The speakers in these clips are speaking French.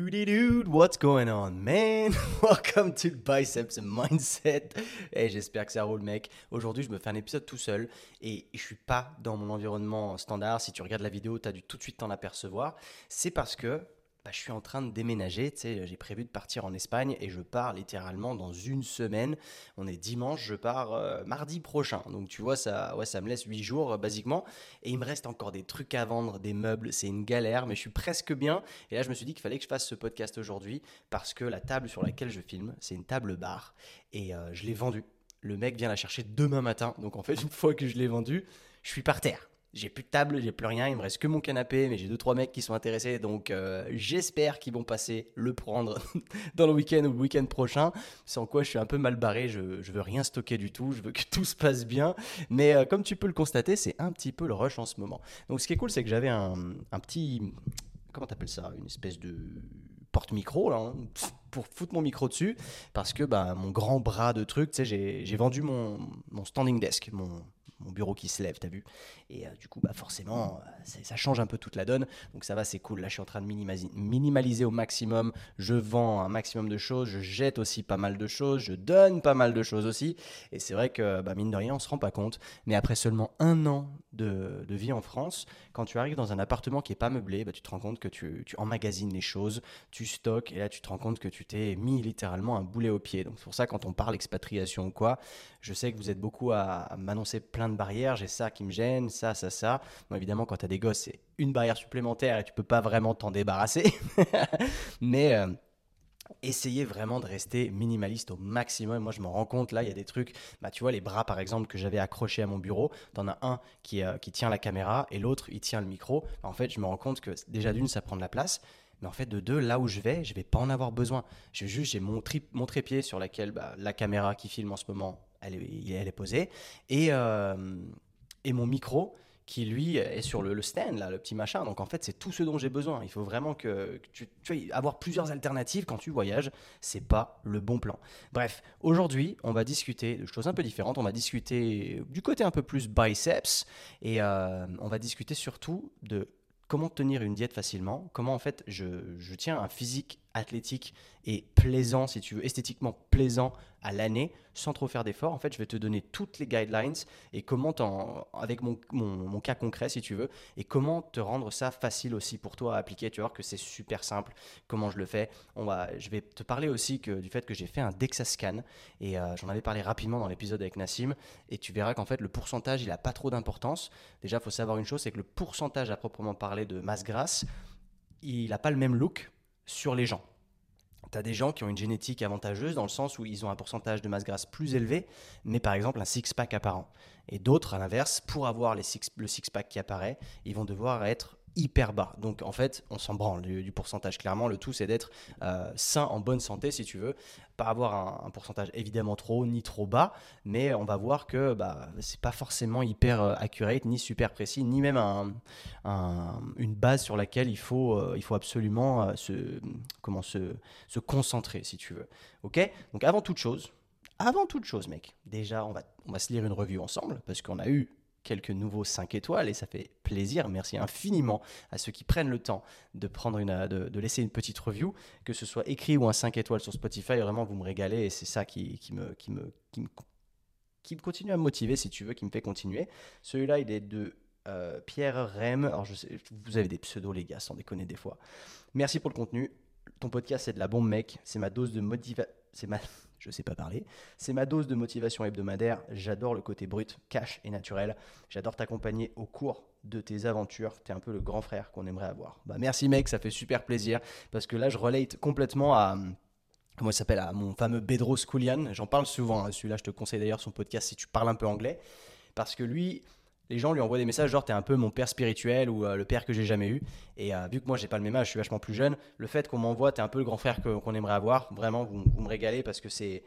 Dude, what's going on, man? Welcome to Biceps Mindset. Et j'espère que ça roule, mec. Aujourd'hui, je me fais un épisode tout seul et je suis pas dans mon environnement standard. Si tu regardes la vidéo, tu as dû tout de suite t'en apercevoir. C'est parce que bah, je suis en train de déménager. Sais, j'ai prévu de partir en Espagne et je pars littéralement dans une semaine. On est dimanche, je pars euh, mardi prochain. Donc tu vois, ça, ouais, ça me laisse huit jours euh, basiquement. Et il me reste encore des trucs à vendre, des meubles. C'est une galère, mais je suis presque bien. Et là, je me suis dit qu'il fallait que je fasse ce podcast aujourd'hui parce que la table sur laquelle je filme, c'est une table bar et euh, je l'ai vendue. Le mec vient la chercher demain matin. Donc en fait, une fois que je l'ai vendue, je suis par terre j'ai plus de table, j'ai plus rien, il me reste que mon canapé, mais j'ai deux trois mecs qui sont intéressés, donc euh, j'espère qu'ils vont passer le prendre dans le week-end ou le week-end prochain. Sans quoi je suis un peu mal barré, je, je veux rien stocker du tout, je veux que tout se passe bien, mais euh, comme tu peux le constater, c'est un petit peu le rush en ce moment. Donc ce qui est cool, c'est que j'avais un, petit, comment t'appelles ça, une espèce de porte-micro là, hein, pour foutre mon micro dessus parce que bah, mon grand bras de truc, tu sais, j'ai vendu mon standing desk, mon, mon bureau qui se lève, t'as vu Et euh, du coup, bah forcément, euh, ça change un peu toute la donne. Donc ça va, c'est cool. Là, je suis en train de minimaliser, au maximum. Je vends un maximum de choses. Je jette aussi pas mal de choses. Je donne pas mal de choses aussi. Et c'est vrai que, bah, mine de rien, on se rend pas compte. Mais après seulement un an de, vie en France, quand tu arrives dans un appartement qui est pas meublé, bah, tu te rends compte que tu, tu emmagasines les choses, tu stockes. Et là, tu te rends compte que tu t'es mis littéralement un boulet au pied. Donc c'est pour ça, quand on parle expatriation ou quoi, je sais que vous êtes beaucoup à m'annoncer plein de barrières, j'ai ça qui me gêne, ça, ça, ça. Évidemment, quand tu as des gosses, c'est une barrière supplémentaire et tu peux pas vraiment t'en débarrasser. Mais euh, essayez vraiment de rester minimaliste au maximum. Moi, je me rends compte, là, il y a des trucs, bah, tu vois, les bras, par exemple, que j'avais accrochés à mon bureau, tu en as un qui, euh, qui tient la caméra et l'autre, il tient le micro. En fait, je me rends compte que déjà d'une, ça prend de la place. Mais en fait, de deux, là où je vais, je vais pas en avoir besoin. Je juste, j'ai mon, mon trépied sur laquelle bah, la caméra qui filme en ce moment elle est, elle est posée. Et, euh, et mon micro qui lui est sur le, stand, là, le petit machin. Donc en fait, c'est tout ce dont j'ai besoin. Il faut vraiment que, tu, tu avoir plusieurs alternatives quand tu voyages, c'est pas le bon plan. Bref, aujourd'hui, on va discuter de choses un peu différentes. On va discuter du côté un peu plus biceps et euh, on va discuter surtout de comment tenir une diète facilement, comment en fait je, je tiens un physique athlétique et plaisant, si tu veux, esthétiquement plaisant à l'année, sans trop faire d'efforts. En fait, je vais te donner toutes les guidelines et comment, avec mon, cas concret, si tu veux, et comment te rendre ça facile aussi pour toi à appliquer. Tu vas voir que c'est super simple, comment je le fais? On va, je vais te parler aussi que, du fait que j'ai fait un DEXA scan, et euh, j'en avais parlé rapidement dans l'épisode avec Nassim, et tu verras qu'en fait, le pourcentage, il n'a pas trop d'importance. Déjà, il faut savoir une chose, c'est que le pourcentage à proprement parler de masse grasse, il n'a pas le même look sur les gens. Tu as des gens qui ont une génétique avantageuse dans le sens où ils ont un pourcentage de masse grasse plus élevé, mais par exemple un six-pack apparent. Et d'autres, à l'inverse, pour avoir le six-pack qui apparaît, ils vont devoir être hyper bas. Donc en fait, on s'en branle du, pourcentage. Clairement, le tout, c'est d'être euh, sain, en bonne santé, si tu veux. Pas avoir un, pourcentage évidemment trop haut ni trop bas, mais on va voir que bah, c'est pas forcément hyper euh, accurate, ni super précis, ni même une base sur laquelle il faut, euh, il faut absolument se, comment, se, se concentrer, si tu veux. Ok? Donc avant toute chose, avant toute chose, mec, déjà, on va, on va se lire une revue ensemble, parce qu'on a eu quelques nouveaux 5 étoiles et ça fait plaisir. Merci infiniment à ceux qui prennent le temps de, prendre une, de, laisser une petite review, que ce soit écrit ou un 5 étoiles sur Spotify. Vraiment, vous me régalez et c'est ça qui, qui, me, qui, me, qui, me, qui me continue à me motiver, si tu veux, qui me fait continuer. Celui-là, il est de euh, Pierre Rem. Alors, je sais, vous avez des pseudos, les gars, sans déconner des fois. Merci pour le contenu. Ton podcast, c'est de la bombe, mec. C'est ma dose de motivation. C'est ma je sais pas parler. C'est ma dose de motivation hebdomadaire. J'adore le côté brut, cash et naturel. J'adore t'accompagner au cours de tes aventures. Tu es un peu le grand frère qu'on aimerait avoir. Bah, merci mec, ça fait super plaisir parce que là je relate complètement à comment il s'appelle à mon fameux Bedros Koulian. J'en parle souvent. Hein. Celui-là, je te conseille d'ailleurs son podcast si tu parles un peu anglais parce que lui, les gens lui envoient des messages genre t'es un peu mon père spirituel ou euh, le père que j'ai jamais eu. Et euh, vu que moi j'ai pas le même âge, je suis vachement plus jeune, le fait qu'on m'envoie t'es un peu le grand frère qu'on aimerait avoir, vraiment vous, vous me régalez parce que c'est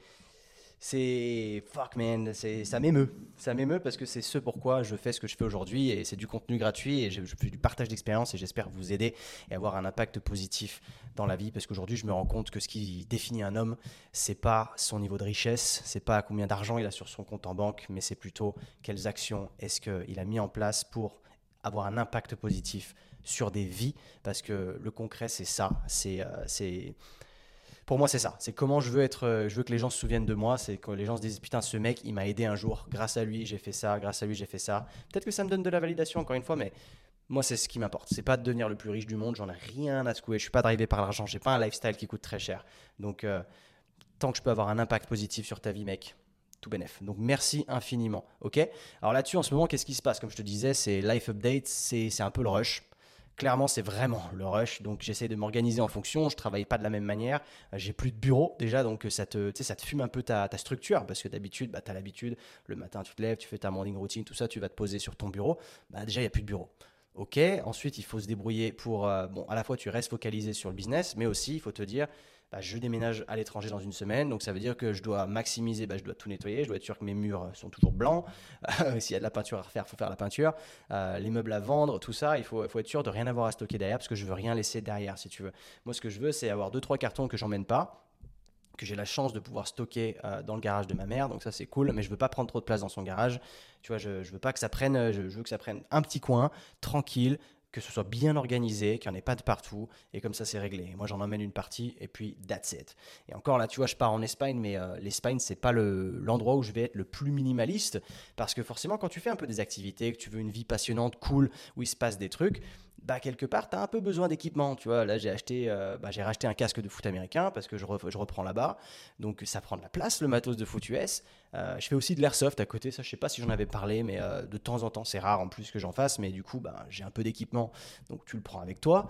c'est fuck man, c'est ça m'émeut, ça m'émeut parce que c'est ce pourquoi je fais ce que je fais aujourd'hui et c'est du contenu gratuit et je, fais du partage d'expérience et j'espère vous aider et avoir un impact positif dans la vie parce qu'aujourd'hui je me rends compte que ce qui définit un homme c'est pas son niveau de richesse, c'est pas combien d'argent il a sur son compte en banque, mais c'est plutôt quelles actions est-ce qu'il a mis en place pour avoir un impact positif sur des vies, parce que le concret, c'est ça. C'est, c'est, pour moi, c'est ça. C'est comment je veux être. Je veux que les gens se souviennent de moi. C'est que les gens se disent putain, ce mec, il m'a aidé un jour. Grâce à lui, j'ai fait ça. Grâce à lui, j'ai fait ça. Peut-être que ça me donne de la validation, encore une fois, mais moi, c'est ce qui m'importe. C'est pas de devenir le plus riche du monde. J'en ai rien à secouer. Je suis pas drivé par l'argent. J'ai pas un lifestyle qui coûte très cher. Donc, euh, tant que je peux avoir un impact positif sur ta vie, mec, tout bénef. Donc, merci infiniment. Ok? Alors là-dessus, en ce moment, qu'est-ce qui se passe? Comme je te disais, c'est life update. C'est un peu le rush. Clairement, c'est vraiment le rush. Donc, j'essaie de m'organiser en fonction. Je travaille pas de la même manière. J'ai plus de bureau déjà, donc ça te, ça te fume un peu ta, structure parce que d'habitude, bah, tu as l'habitude. Le matin, tu te lèves, tu fais ta morning routine, tout ça, tu vas te poser sur ton bureau. Bah, déjà, il n'y a plus de bureau. Ok, ensuite il faut se débrouiller pour, euh, bon, à la fois tu restes focalisé sur le business, mais aussi il faut te dire, bah, je déménage à l'étranger dans une semaine, donc ça veut dire que je dois maximiser, bah, je dois tout nettoyer, je dois être sûr que mes murs sont toujours blancs, s'il y a de la peinture à refaire, il faut faire la peinture, euh, les meubles à vendre, tout ça, il faut, être sûr de rien avoir à stocker derrière, parce que je veux rien laisser derrière, si tu veux. Moi ce que je veux, c'est avoir deux trois cartons que j'emmène pas, que j'ai la chance de pouvoir stocker euh, dans le garage de ma mère, donc ça c'est cool, mais je veux pas prendre trop de place dans son garage. Tu vois, je, je veux pas que ça prenne, je, veux que ça prenne un petit coin, tranquille, que ce soit bien organisé, qu'il n'y en ait pas de partout, et comme ça c'est réglé. Moi j'en emmène une partie, et puis that's it. Et encore là, tu vois, je pars en Espagne, mais euh, l'Espagne c'est pas l'endroit où je vais être le plus minimaliste, parce que forcément quand tu fais un peu des activités, que tu veux une vie passionnante, cool, où il se passe des trucs, bah, quelque part, tu as un peu besoin d'équipement. Tu vois, là, j'ai acheté, euh, bah, racheté un casque de foot américain parce que je, je reprends là-bas. Donc, ça prend de la place, le matos de foot US. Euh, je fais aussi de l'airsoft à côté. Ça, je sais pas si j'en avais parlé, mais euh, de temps en temps, c'est rare en plus que j'en fasse. Mais du coup, bah, j'ai un peu d'équipement. Donc, tu le prends avec toi.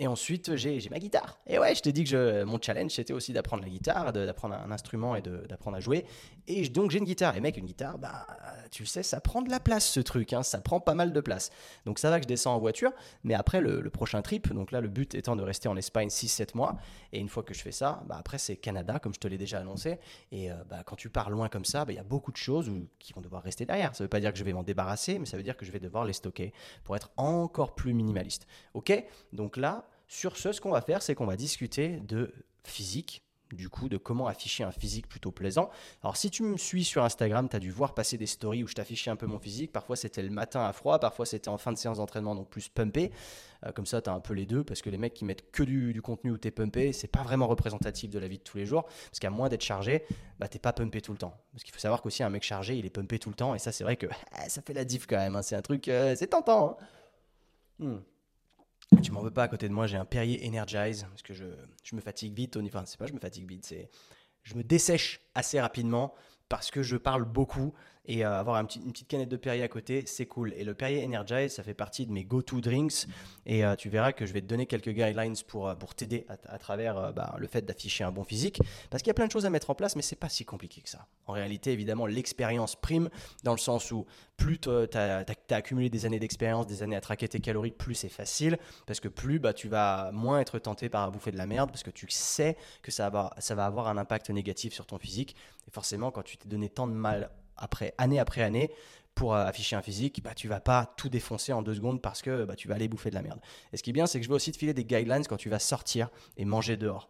Et ensuite, j'ai ma guitare. Et ouais, je t'ai dit que je, mon challenge, c'était aussi d'apprendre la guitare, d'apprendre un instrument et d'apprendre à jouer. Et donc, j'ai une guitare. Et mec, une guitare, bah, tu le sais, ça prend de la place, ce truc. Hein, ça prend pas mal de place. Donc, ça va que je descends en voiture. Mais après, le, prochain trip, donc là, le but étant de rester en Espagne 6-7 mois. Et une fois que je fais ça, bah, après, c'est Canada, comme je te l'ai déjà annoncé. Et euh, bah, quand tu pars loin comme ça, bah, il y a beaucoup de choses qui vont devoir rester derrière. Ça veut pas dire que je vais m'en débarrasser, mais ça veut dire que je vais devoir les stocker pour être encore plus minimaliste. Ok? Donc là, sur ce, ce qu'on va faire, c'est qu'on va discuter de physique, du coup, de comment afficher un physique plutôt plaisant. Alors, si tu me suis sur Instagram, tu as dû voir passer des stories où je t'affichais un peu mon physique. Parfois, c'était le matin à froid, parfois, c'était en fin de séance d'entraînement, donc plus pumpé. Euh, comme ça, tu as un peu les deux, parce que les mecs qui mettent que du, contenu où tu es pumpé, c'est pas vraiment représentatif de la vie de tous les jours. Parce qu'à moins d'être chargé, bah, t'es pas pumpé tout le temps. Parce qu'il faut savoir qu'aussi, un mec chargé, il est pumpé tout le temps. Et ça, c'est vrai que ça fait la diff quand même. Hein. C'est un truc, euh, c'est tentant. Hein. Hmm. Tu m'en veux pas à côté de moi, j'ai un Perrier Energize parce que je, je me fatigue vite. Enfin, c'est pas je me fatigue vite, c'est je me dessèche assez rapidement parce que je parle beaucoup et euh, avoir une petite canette de Perrier à côté, c'est cool. Et le Perrier Energize, ça fait partie de mes go-to drinks. Et euh, tu verras que je vais te donner quelques guidelines pour, euh, pour t'aider à, travers bah, le fait d'afficher un bon physique. Parce qu'il y a plein de choses à mettre en place, mais c'est pas si compliqué que ça. En réalité, évidemment, l'expérience prime dans le sens où plus tu as, accumulé des années d'expérience, des années à traquer tes calories, plus c'est facile. Parce que plus bah, tu vas moins être tenté par bouffer de la merde, parce que tu sais que ça va, ça va avoir un impact négatif sur ton physique. Et forcément, quand tu t'es donné tant de mal après année après année pour euh, afficher un physique, bah, tu vas pas tout défoncer en deux secondes parce que bah, tu vas aller bouffer de la merde. Et ce qui est bien, c'est que je vais aussi te filer des guidelines quand tu vas sortir et manger dehors.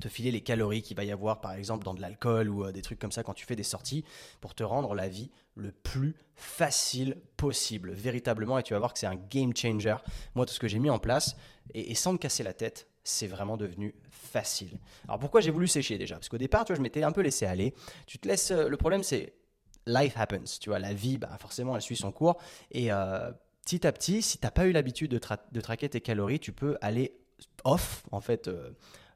Te filer les calories qu'il va y avoir, par exemple, dans de l'alcool ou euh, des trucs comme ça quand tu fais des sorties pour te rendre la vie le plus facile possible, véritablement. Et tu vas voir que c'est un game changer. Moi, tout ce que j'ai mis en place, et sans me casser la tête, c'est vraiment devenu facile. Alors pourquoi j'ai voulu sécher déjà? Parce qu'au départ, tu vois, je m'étais un peu laissé aller. Tu te laisses. Euh, le problème, c'est life happens. Tu vois, la vie, bah, forcément, elle suit son cours. Et euh, petit à petit, si tu n'as pas eu l'habitude de, traquer tes calories, tu peux aller off, en fait, euh,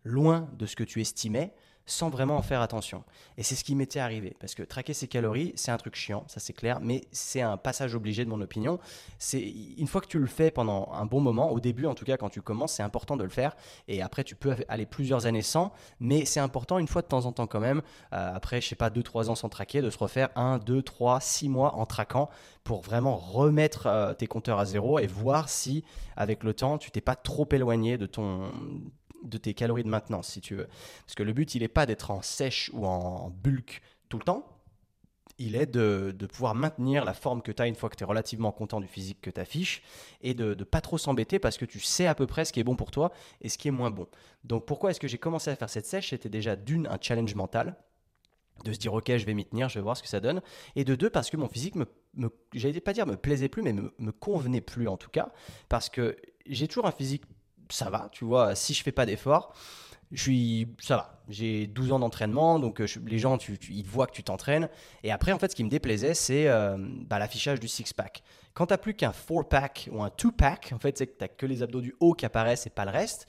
loin de ce que tu estimais sans vraiment en faire attention. Et c'est ce qui m'était arrivé, parce que traquer ses calories, c'est un truc chiant, ça c'est clair, mais c'est un passage obligé de mon opinion. C'est une fois que tu le fais pendant un bon moment, au début en tout cas quand tu commences, c'est important de le faire, et après tu peux aller plusieurs années sans, mais c'est important une fois de temps en temps quand même, euh, après je sais pas 2-3 ans sans traquer, de se refaire 1, 2, 3, 6 mois en traquant pour vraiment remettre euh, tes compteurs à zéro et voir si avec le temps tu t'es pas trop éloigné de ton de tes calories de maintenance, si tu veux. Parce que le but, il n'est pas d'être en sèche ou en bulk tout le temps. Il est de, pouvoir maintenir la forme que tu as une fois que tu es relativement content du physique que tu affiches et de ne pas trop s'embêter parce que tu sais à peu près ce qui est bon pour toi et ce qui est moins bon. Donc pourquoi est-ce que j'ai commencé à faire cette sèche? C'était déjà d'une, un challenge mental de se dire ok je vais m'y tenir, je vais voir ce que ça donne, et de deux parce que mon physique me, me j'allais pas dire me plaisait plus, mais me, me convenait plus en tout cas, parce que j'ai toujours un physique, ça va, tu vois, si je fais pas d'effort, je suis, ça va. J'ai 12 ans d'entraînement, donc euh, les gens, tu, tu- ils voient que tu t'entraînes. Et après, en fait, ce qui me déplaisait, c'est euh, bah, l'affichage du six-pack. Quand tu n'as plus qu'un four-pack ou un two-pack, en fait, c'est que tu que les abdos du haut qui apparaissent et pas le reste.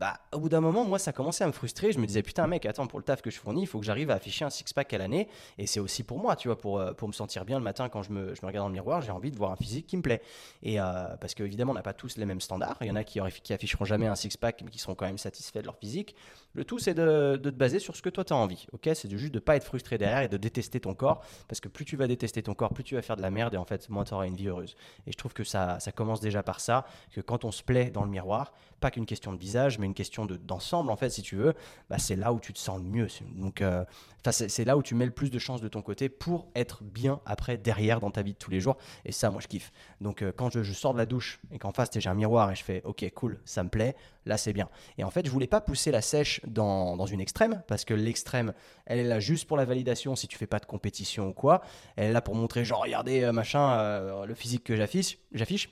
Bah, au bout d'un moment, moi, ça commençait à me frustrer. Je me disais, putain, mec, attends, pour le taf que je fournis, il faut que j'arrive à afficher un six-pack à l'année. Et c'est aussi pour moi, tu vois, pour, euh, me sentir bien le matin quand je me, regarde dans le miroir, j'ai envie de voir un physique qui me plaît. Et euh, parce qu'évidemment, on n'a pas tous les mêmes standards. Il y en a qui, qui afficheront jamais un six-pack, mais qui seront quand même satisfaits de leur physique. Le tout, c'est de, te baser sur ce que toi, tu as envie. ok? C'est juste de pas être frustré derrière et de détester ton corps. Parce que plus tu vas détester ton corps, plus tu vas faire de la merde et en fait, moins tu auras une vie heureuse. Et je trouve que ça, commence déjà par ça, que quand on se plaît dans le miroir, pas qu'une question de visage, mais une question de- d'ensemble, en fait, si tu veux, bah, c'est là où tu te sens le mieux. Donc, euh, c'est là où tu mets le plus de chances de ton côté pour être bien après, derrière, dans ta vie de tous les jours. Et ça, moi, je kiffe. Donc, euh, quand je, je sors de la douche et qu'en face, j'ai un miroir et je fais, ok, cool, ça me plaît, là, c'est bien. Et en fait, je voulais pas pousser la sèche dans, dans une extrême, parce que l'extrême, elle est là juste pour la validation si tu fais pas de compétition ou quoi. Elle est là pour montrer, genre, regardez, euh, machin, euh, le physique que j'affiche. j'affiche.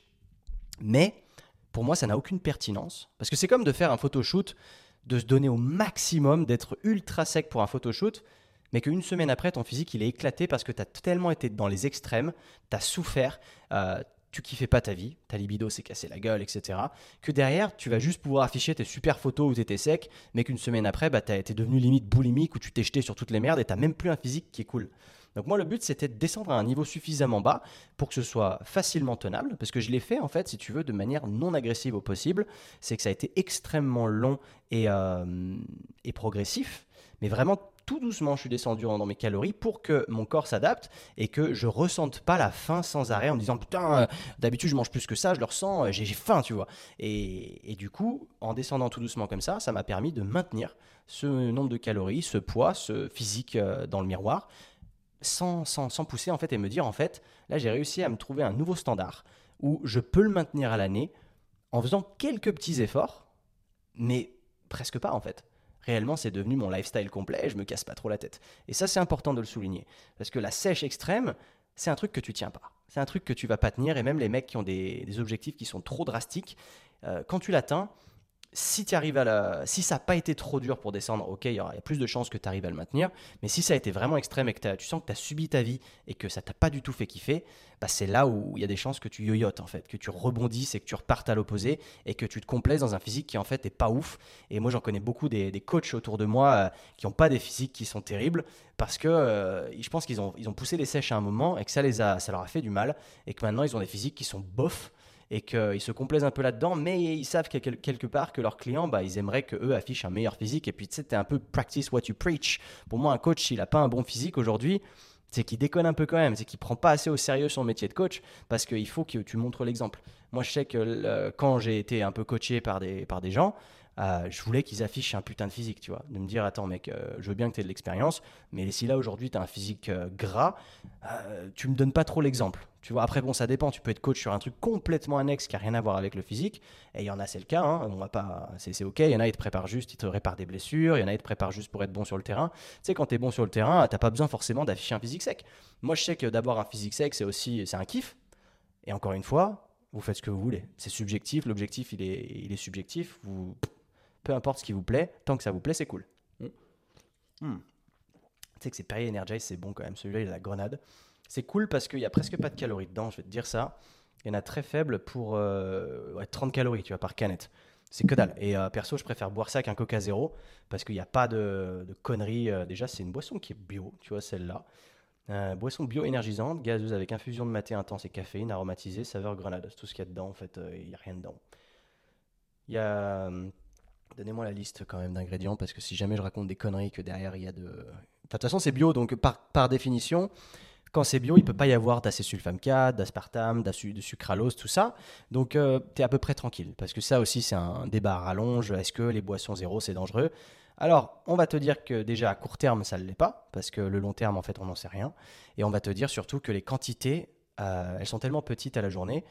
Mais pour moi, ça n'a aucune pertinence. Parce que c'est comme de faire un photoshoot, de se donner au maximum, d'être ultra sec pour un photoshoot, mais qu'une semaine après, ton physique, il est éclaté parce que tu as tellement été dans les extrêmes, tu as souffert, euh, tu kiffais pas ta vie, ta libido s'est cassé la gueule, etc. Que derrière, tu vas juste pouvoir afficher tes super photos où tu étais sec, mais qu'une semaine après, bah, été devenu limite boulimique, où tu t'es jeté sur toutes les merdes et tu même plus un physique qui est cool. Donc moi, le but, c'était de descendre à un niveau suffisamment bas pour que ce soit facilement tenable, parce que je l'ai fait, en fait, si tu veux, de manière non agressive au possible. C'est que ça a été extrêmement long et, euh, et progressif, mais vraiment tout doucement, je suis descendu dans mes calories pour que mon corps s'adapte et que je ressente pas la faim sans arrêt en me disant putain, euh, d'habitude je mange plus que ça, je le ressens, euh, j'ai faim, tu vois. Et, et du coup, en descendant tout doucement comme ça, ça m'a permis de maintenir ce nombre de calories, ce poids, ce physique euh, dans le miroir, sans, sans, sans pousser en fait et me dire en fait, là j'ai réussi à me trouver un nouveau standard où je peux le maintenir à l'année en faisant quelques petits efforts, mais presque pas en fait. Réellement, c'est devenu mon lifestyle complet et je me casse pas trop la tête. Et ça, c'est important de le souligner. Parce que la sèche extrême, c'est un truc que tu tiens pas. C'est un truc que tu vas pas tenir. Et même les mecs qui ont des, objectifs qui sont trop drastiques, euh, quand tu l'atteins, si, tu arrives à la... si ça n'a pas été trop dur pour descendre, ok, il y, y a plus de chances que tu arrives à le maintenir. Mais si ça a été vraiment extrême et que tu sens que tu as subi ta vie et que ça t'a pas du tout fait kiffer, bah c'est là où il y a des chances que tu yoyotes en fait, que tu rebondisses et que tu repartes à l'opposé et que tu te complaises dans un physique qui en fait est pas ouf. Et moi j'en connais beaucoup des, des coachs autour de moi euh, qui n'ont pas des physiques qui sont terribles parce que euh, je pense qu'ils ont, ils ont poussé les sèches à un moment et que ça, les a, ça leur a fait du mal et que maintenant ils ont des physiques qui sont bof et qu'ils se complaisent un peu là-dedans, mais ils savent quelque part que leurs clients, bah, ils aimeraient que eux affichent un meilleur physique. Et puis, tu sais, t'es un peu practice what you preach. Pour moi, un coach, s'il n'a pas un bon physique aujourd'hui, c'est qu'il déconne un peu quand même, c'est qu'il prend pas assez au sérieux son métier de coach parce qu'il faut que tu montres l'exemple. Moi, je sais que quand j'ai été un peu coaché par des, par des gens, euh, je voulais qu'ils affichent un putain de physique, tu vois. De me dire, attends, mec, euh, je veux bien que tu aies de l'expérience, mais si là aujourd'hui tu as un physique euh, gras, tu me donnes pas trop l'exemple. Tu vois, après, bon, ça dépend. Tu peux être coach sur un truc complètement annexe qui a rien à voir avec le physique. Et il y en a, c'est le cas. hein, On va pas, c'est c'est ok. Il y en a, ils te préparent juste, ils te réparent des blessures. Il y en a, ils te préparent juste pour être bon sur le terrain. Tu sais, quand tu es bon sur le terrain, t'as pas besoin forcément d'afficher un physique sec. Moi, je sais que d'avoir un physique sec, c'est aussi, c'est un kiff. Et encore une fois, vous faites ce que vous voulez. C'est subjectif. L'objectif, il est, il est subjectif. Vous, peu importe ce qui vous plaît, tant que ça vous plaît, c'est cool. Hmm. Tu sais que c'est Perrier Energize, c'est bon quand même. Celui-là, il a la grenade. C'est cool parce qu'il y a presque pas de calories dedans, je vais te dire ça. Il y en a très faible pour euh, ouais, 30 calories, tu vois, par canette. C'est que dalle. Et euh, perso, je préfère boire ça qu'un Coca Zéro parce qu'il n'y a pas de, de conneries. Euh, déjà, c'est une boisson qui est bio, tu vois, celle-là. Euh, boisson bio énergisante, gazeuse avec infusion de maté intense et caféine, aromatisée, saveur grenade. C'est tout ce qu'il y a dedans, en fait, euh, il n'y a rien dedans. Il y a. euh, Donnez-moi la liste quand même d'ingrédients parce que si jamais je raconte des conneries que derrière il y a de. De toute façon, c'est bio, donc par, par définition, quand c'est bio, il peut pas y avoir d'acésulfame-4, d'aspartame, d'asu- de sucralose, tout ça. Donc, tu es à peu près tranquille. Parce que ça aussi, c'est un débat à rallonge. Est-ce que les boissons zéro, c'est dangereux? Alors, on va te dire que déjà à court terme, ça ne l'est pas. Parce que le long terme, en fait, on n'en sait rien. Et on va te dire surtout que les quantités, euh, elles sont tellement petites à la journée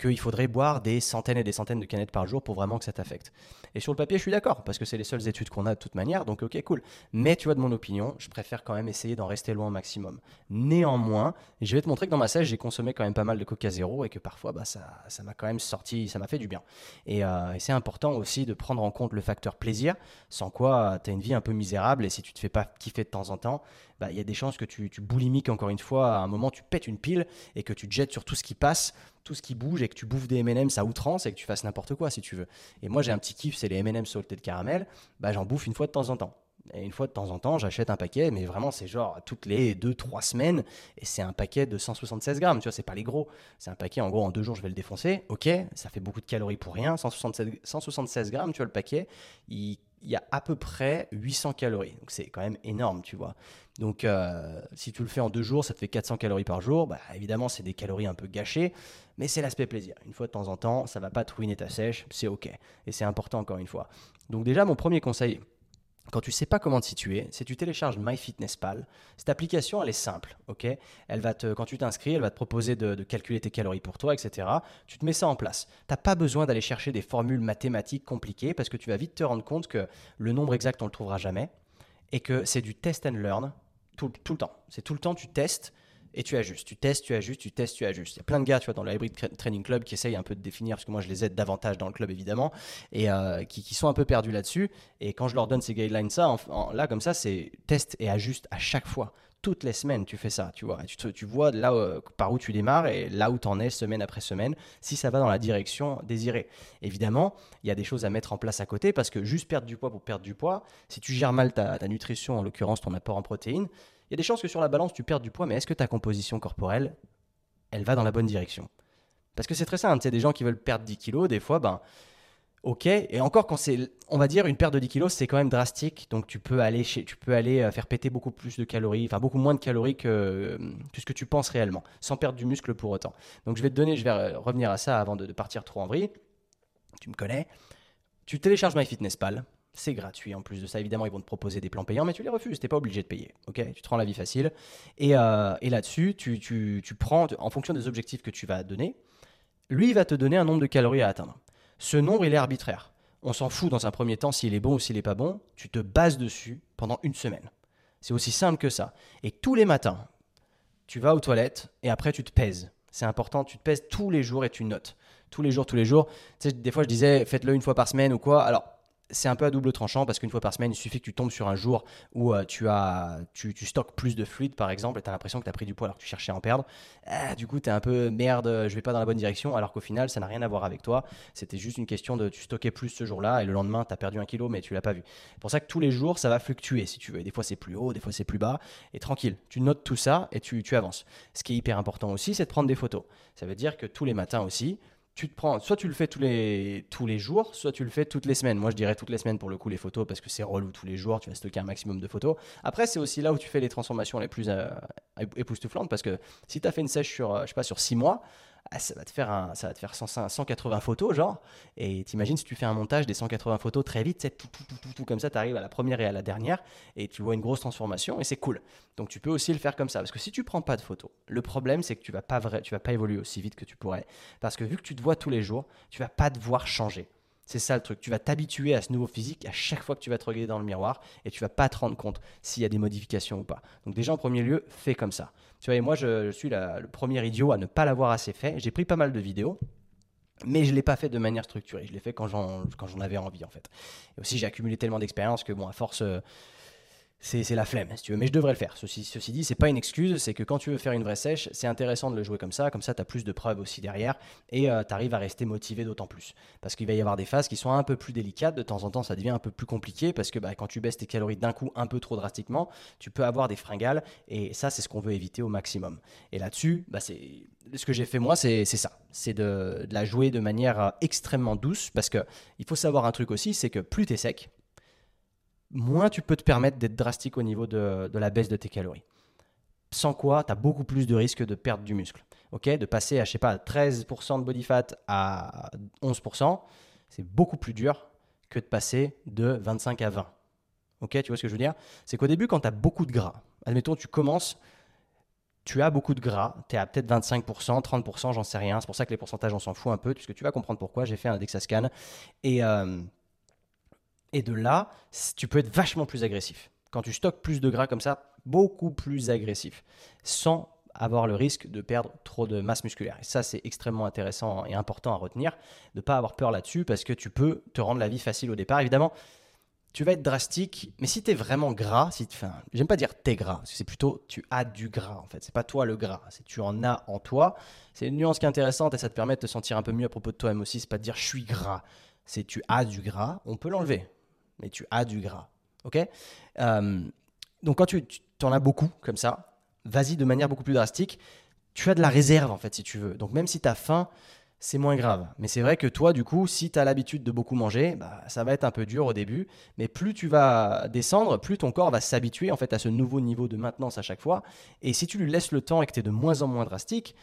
qu'il faudrait boire des centaines et des centaines de canettes par jour pour vraiment que ça t'affecte. Et sur le papier, je suis d'accord, parce que c'est les seules études qu'on a de toute manière, donc ok, cool. Mais tu vois, de mon opinion, je préfère quand même essayer d'en rester loin au maximum. Néanmoins, je vais te montrer que dans ma sèche, j'ai consommé quand même pas mal de Coca Zéro et que parfois, bah, ça, m'a quand même sorti, ça m'a fait du bien. Et, euh, et c'est important aussi de prendre en compte le facteur plaisir, sans quoi tu as une vie un peu misérable et si tu te fais pas kiffer de temps en temps, bah, il y a des chances que tu, tu boulimiques encore une fois, à un moment tu pètes une pile et que tu te jettes sur tout ce qui passe, tout ce qui bouge et que tu bouffes des M&M's à outrance et que tu fasses n'importe quoi si tu veux. Et moi j'ai un petit kiff, c'est les M&M's saltés de caramel, bah, j'en bouffe une fois de temps en temps. Et une fois de temps en temps, j'achète un paquet, mais vraiment, c'est genre toutes les 2-3 semaines. Et c'est un paquet de 176 grammes, tu vois, c'est pas les gros. C'est un paquet, en gros, en deux jours, je vais le défoncer. Ok, ça fait beaucoup de calories pour rien. 176, 176 grammes, tu vois, le paquet, il, y a à peu près 800 calories. Donc c'est quand même énorme, tu vois. Donc euh, si tu le fais en deux jours, ça te fait 400 calories par jour. Bah, évidemment, c'est des calories un peu gâchées, mais c'est l'aspect plaisir. Une fois de temps en temps, ça va pas te ruiner ta sèche, c'est ok. Et c'est important encore une fois. Donc déjà, mon premier conseil, quand tu sais pas comment te situer, c'est tu télécharges MyFitnessPal. Cette application, elle est simple, ok? Elle va te, quand tu t'inscris, elle va te proposer de, calculer tes calories pour toi, etc. Tu te mets ça en place. Tu n'as pas besoin d'aller chercher des formules mathématiques compliquées parce que tu vas vite te rendre compte que le nombre exact, on le trouvera jamais et que c'est du test and learn tout, tout le temps. C'est tout le temps, tu testes et tu ajustes, tu testes, tu ajustes, tu testes, tu ajustes. Il y a plein de gars, tu vois, dans le Hybrid Training Club qui essayent un peu de définir, parce que moi je les aide davantage dans le club évidemment, et euh, qui, sont un peu perdus là-dessus. Et quand je leur donne ces guidelines, ça, en, en, là comme ça, c'est teste et ajuste à chaque fois. Toutes les semaines, tu fais ça, tu vois. Tu, tu vois là euh, par où tu démarres et là où tu en es semaine après semaine, si ça va dans la direction désirée. Évidemment, il y a des choses à mettre en place à côté parce que juste perdre du poids pour perdre du poids, si tu gères mal ta nutrition, en l'occurrence ton apport en protéines, il y a des chances que sur la balance, tu perds du poids, mais est-ce que ta composition corporelle, elle va dans la bonne direction? Parce que c'est très simple, tu des gens qui veulent perdre 10 kilos, des fois, ben, ok, et encore quand c'est, on va dire, une perte de 10 kilos, c'est quand même drastique, donc tu peux aller, tu peux aller euh, faire péter beaucoup plus de calories, enfin beaucoup moins de calories que, que, ce que tu penses réellement, sans perdre du muscle pour autant. Donc je vais te donner, je vais revenir à ça avant de, de partir trop en vrille, tu me connais, tu télécharges MyFitnessPal, c'est gratuit en plus de ça. Évidemment, ils vont te proposer des plans payants, mais tu les refuses. Tu n'es pas obligé de payer. ok? Tu te rends la vie facile. Et, euh, et là-dessus, tu, tu, tu, prends, en fonction des objectifs que tu vas donner, lui, il va te donner un nombre de calories à atteindre. Ce nombre, il est arbitraire. On s'en fout dans un premier temps s'il est bon ou s'il n'est pas bon. Tu te bases dessus pendant une semaine. C'est aussi simple que ça. Et tous les matins, tu vas aux toilettes et après, tu te pèses. C'est important, tu te pèses tous les jours et tu notes. Tous les jours, tous les jours. Tu sais, des fois, je disais, faites-le une fois par semaine ou quoi. Alors, c'est un peu à double tranchant parce qu'une fois par semaine, il suffit que tu tombes sur un jour où euh, tu, as, tu, stockes plus de fluide, par exemple, et tu as l'impression que tu as pris du poids alors que tu cherchais à en perdre. Ah, du coup, tu es un peu merde, je vais pas dans la bonne direction, alors qu'au final, ça n'a rien à voir avec toi. C'était juste une question de tu stockais plus ce jour-là et le lendemain, tu as perdu un kilo, mais tu l'as pas vu. C'est pour ça que tous les jours, ça va fluctuer si tu veux. Des fois, c'est plus haut, des fois, c'est plus bas. Et tranquille, tu notes tout ça et tu, tu avances. Ce qui est hyper important aussi, c'est de prendre des photos. Ça veut dire que tous les matins aussi, tu te prends, soit tu le fais tous les, tous les jours, soit tu le fais toutes les semaines. Moi, je dirais toutes les semaines pour le coup les photos parce que c'est relou tous les jours, tu vas stocker un maximum de photos. Après, c'est aussi là où tu fais les transformations les plus euh, époustouflantes parce que si tu as fait une sèche sur, euh, je sais pas, sur 6 mois, ah, ça va te faire, un, ça va te faire 100, 180 photos, genre. Et t'imagines si tu fais un montage des 180 photos très vite, tout, tout, tout, tout, comme ça, tu arrives à la première et à la dernière, et tu vois une grosse transformation, et c'est cool. Donc tu peux aussi le faire comme ça, parce que si tu prends pas de photos, le problème c'est que tu vas pas vrai, tu vas pas évoluer aussi vite que tu pourrais, parce que vu que tu te vois tous les jours, tu vas pas devoir changer. C'est ça le truc. Tu vas t'habituer à ce nouveau physique à chaque fois que tu vas te regarder dans le miroir et tu vas pas te rendre compte s'il y a des modifications ou pas. Donc déjà en premier lieu, fais comme ça. Tu vois, moi je, suis le premier idiot à ne pas l'avoir assez fait. J'ai pris pas mal de vidéos. Mais je ne l'ai pas fait de manière structurée. Je l'ai fait quand j'en avais envie, en fait. Et aussi, j'ai accumulé tellement d'expérience que, bon, à force, euh, c'est la flemme, si tu veux. Mais je devrais le faire. Ceci, ceci dit, c'est pas une excuse. C'est que quand tu veux faire une vraie sèche, c'est intéressant de le jouer comme ça. Comme ça, tu as plus de preuves aussi derrière. Et euh, tu arrives à rester motivé d'autant plus. Parce qu'il va y avoir des phases qui sont un peu plus délicates. De temps en temps, ça devient un peu plus compliqué. Parce que bah, quand tu baisses tes calories d'un coup un peu trop drastiquement, tu peux avoir des fringales. Et ça, c'est ce qu'on veut éviter au maximum. Et là-dessus, bah, ce que j'ai fait moi, c'est ça. C'est de, la jouer de manière euh, extrêmement douce. Parce qu'il faut savoir un truc aussi, c'est que plus tu es sec, moins tu peux te permettre d'être drastique au niveau de, la baisse de tes calories. Sans quoi, tu as beaucoup plus de risques de perdre du muscle. ok? De passer à, je sais pas, 13% de body fat à 11%, c'est beaucoup plus dur que de passer de 25 à 20. Ok, tu vois ce que je veux dire? C'est qu'au début, quand tu as beaucoup de gras, admettons, tu commences, tu as beaucoup de gras, tu es à peut-être 25%, 30%, j'en sais rien. C'est pour ça que les pourcentages, on s'en fout un peu, puisque tu vas comprendre pourquoi. J'ai fait un Dexascan. Et, euh, et de là, tu peux être vachement plus agressif. Quand tu stockes plus de gras comme ça, beaucoup plus agressif, sans avoir le risque de perdre trop de masse musculaire. Et ça, c'est extrêmement intéressant et important à retenir, de ne pas avoir peur là-dessus, parce que tu peux te rendre la vie facile au départ. Évidemment, tu vas être drastique, mais si tu es vraiment gras, si enfin, j'aime pas dire t'es gras, c'est plutôt tu as du gras en fait, c'est pas toi le gras, c'est tu en as en toi. C'est une nuance qui est intéressante et ça te permet de te sentir un peu mieux à propos de toi-même aussi, c'est pas de dire je suis gras, c'est tu as du gras, on peut l'enlever, mais tu as du gras, ok? Euh, Donc quand tu, en as beaucoup comme ça, vas-y de manière beaucoup plus drastique, tu as de la réserve en fait si tu veux. Donc même si tu as faim, c'est moins grave. Mais c'est vrai que toi, du coup, si tu as l'habitude de beaucoup manger, bah, ça va être un peu dur au début. Mais plus tu vas descendre, plus ton corps va s'habituer en fait à ce nouveau niveau de maintenance à chaque fois. Et si tu lui laisses le temps et que tu es de moins en moins drastique,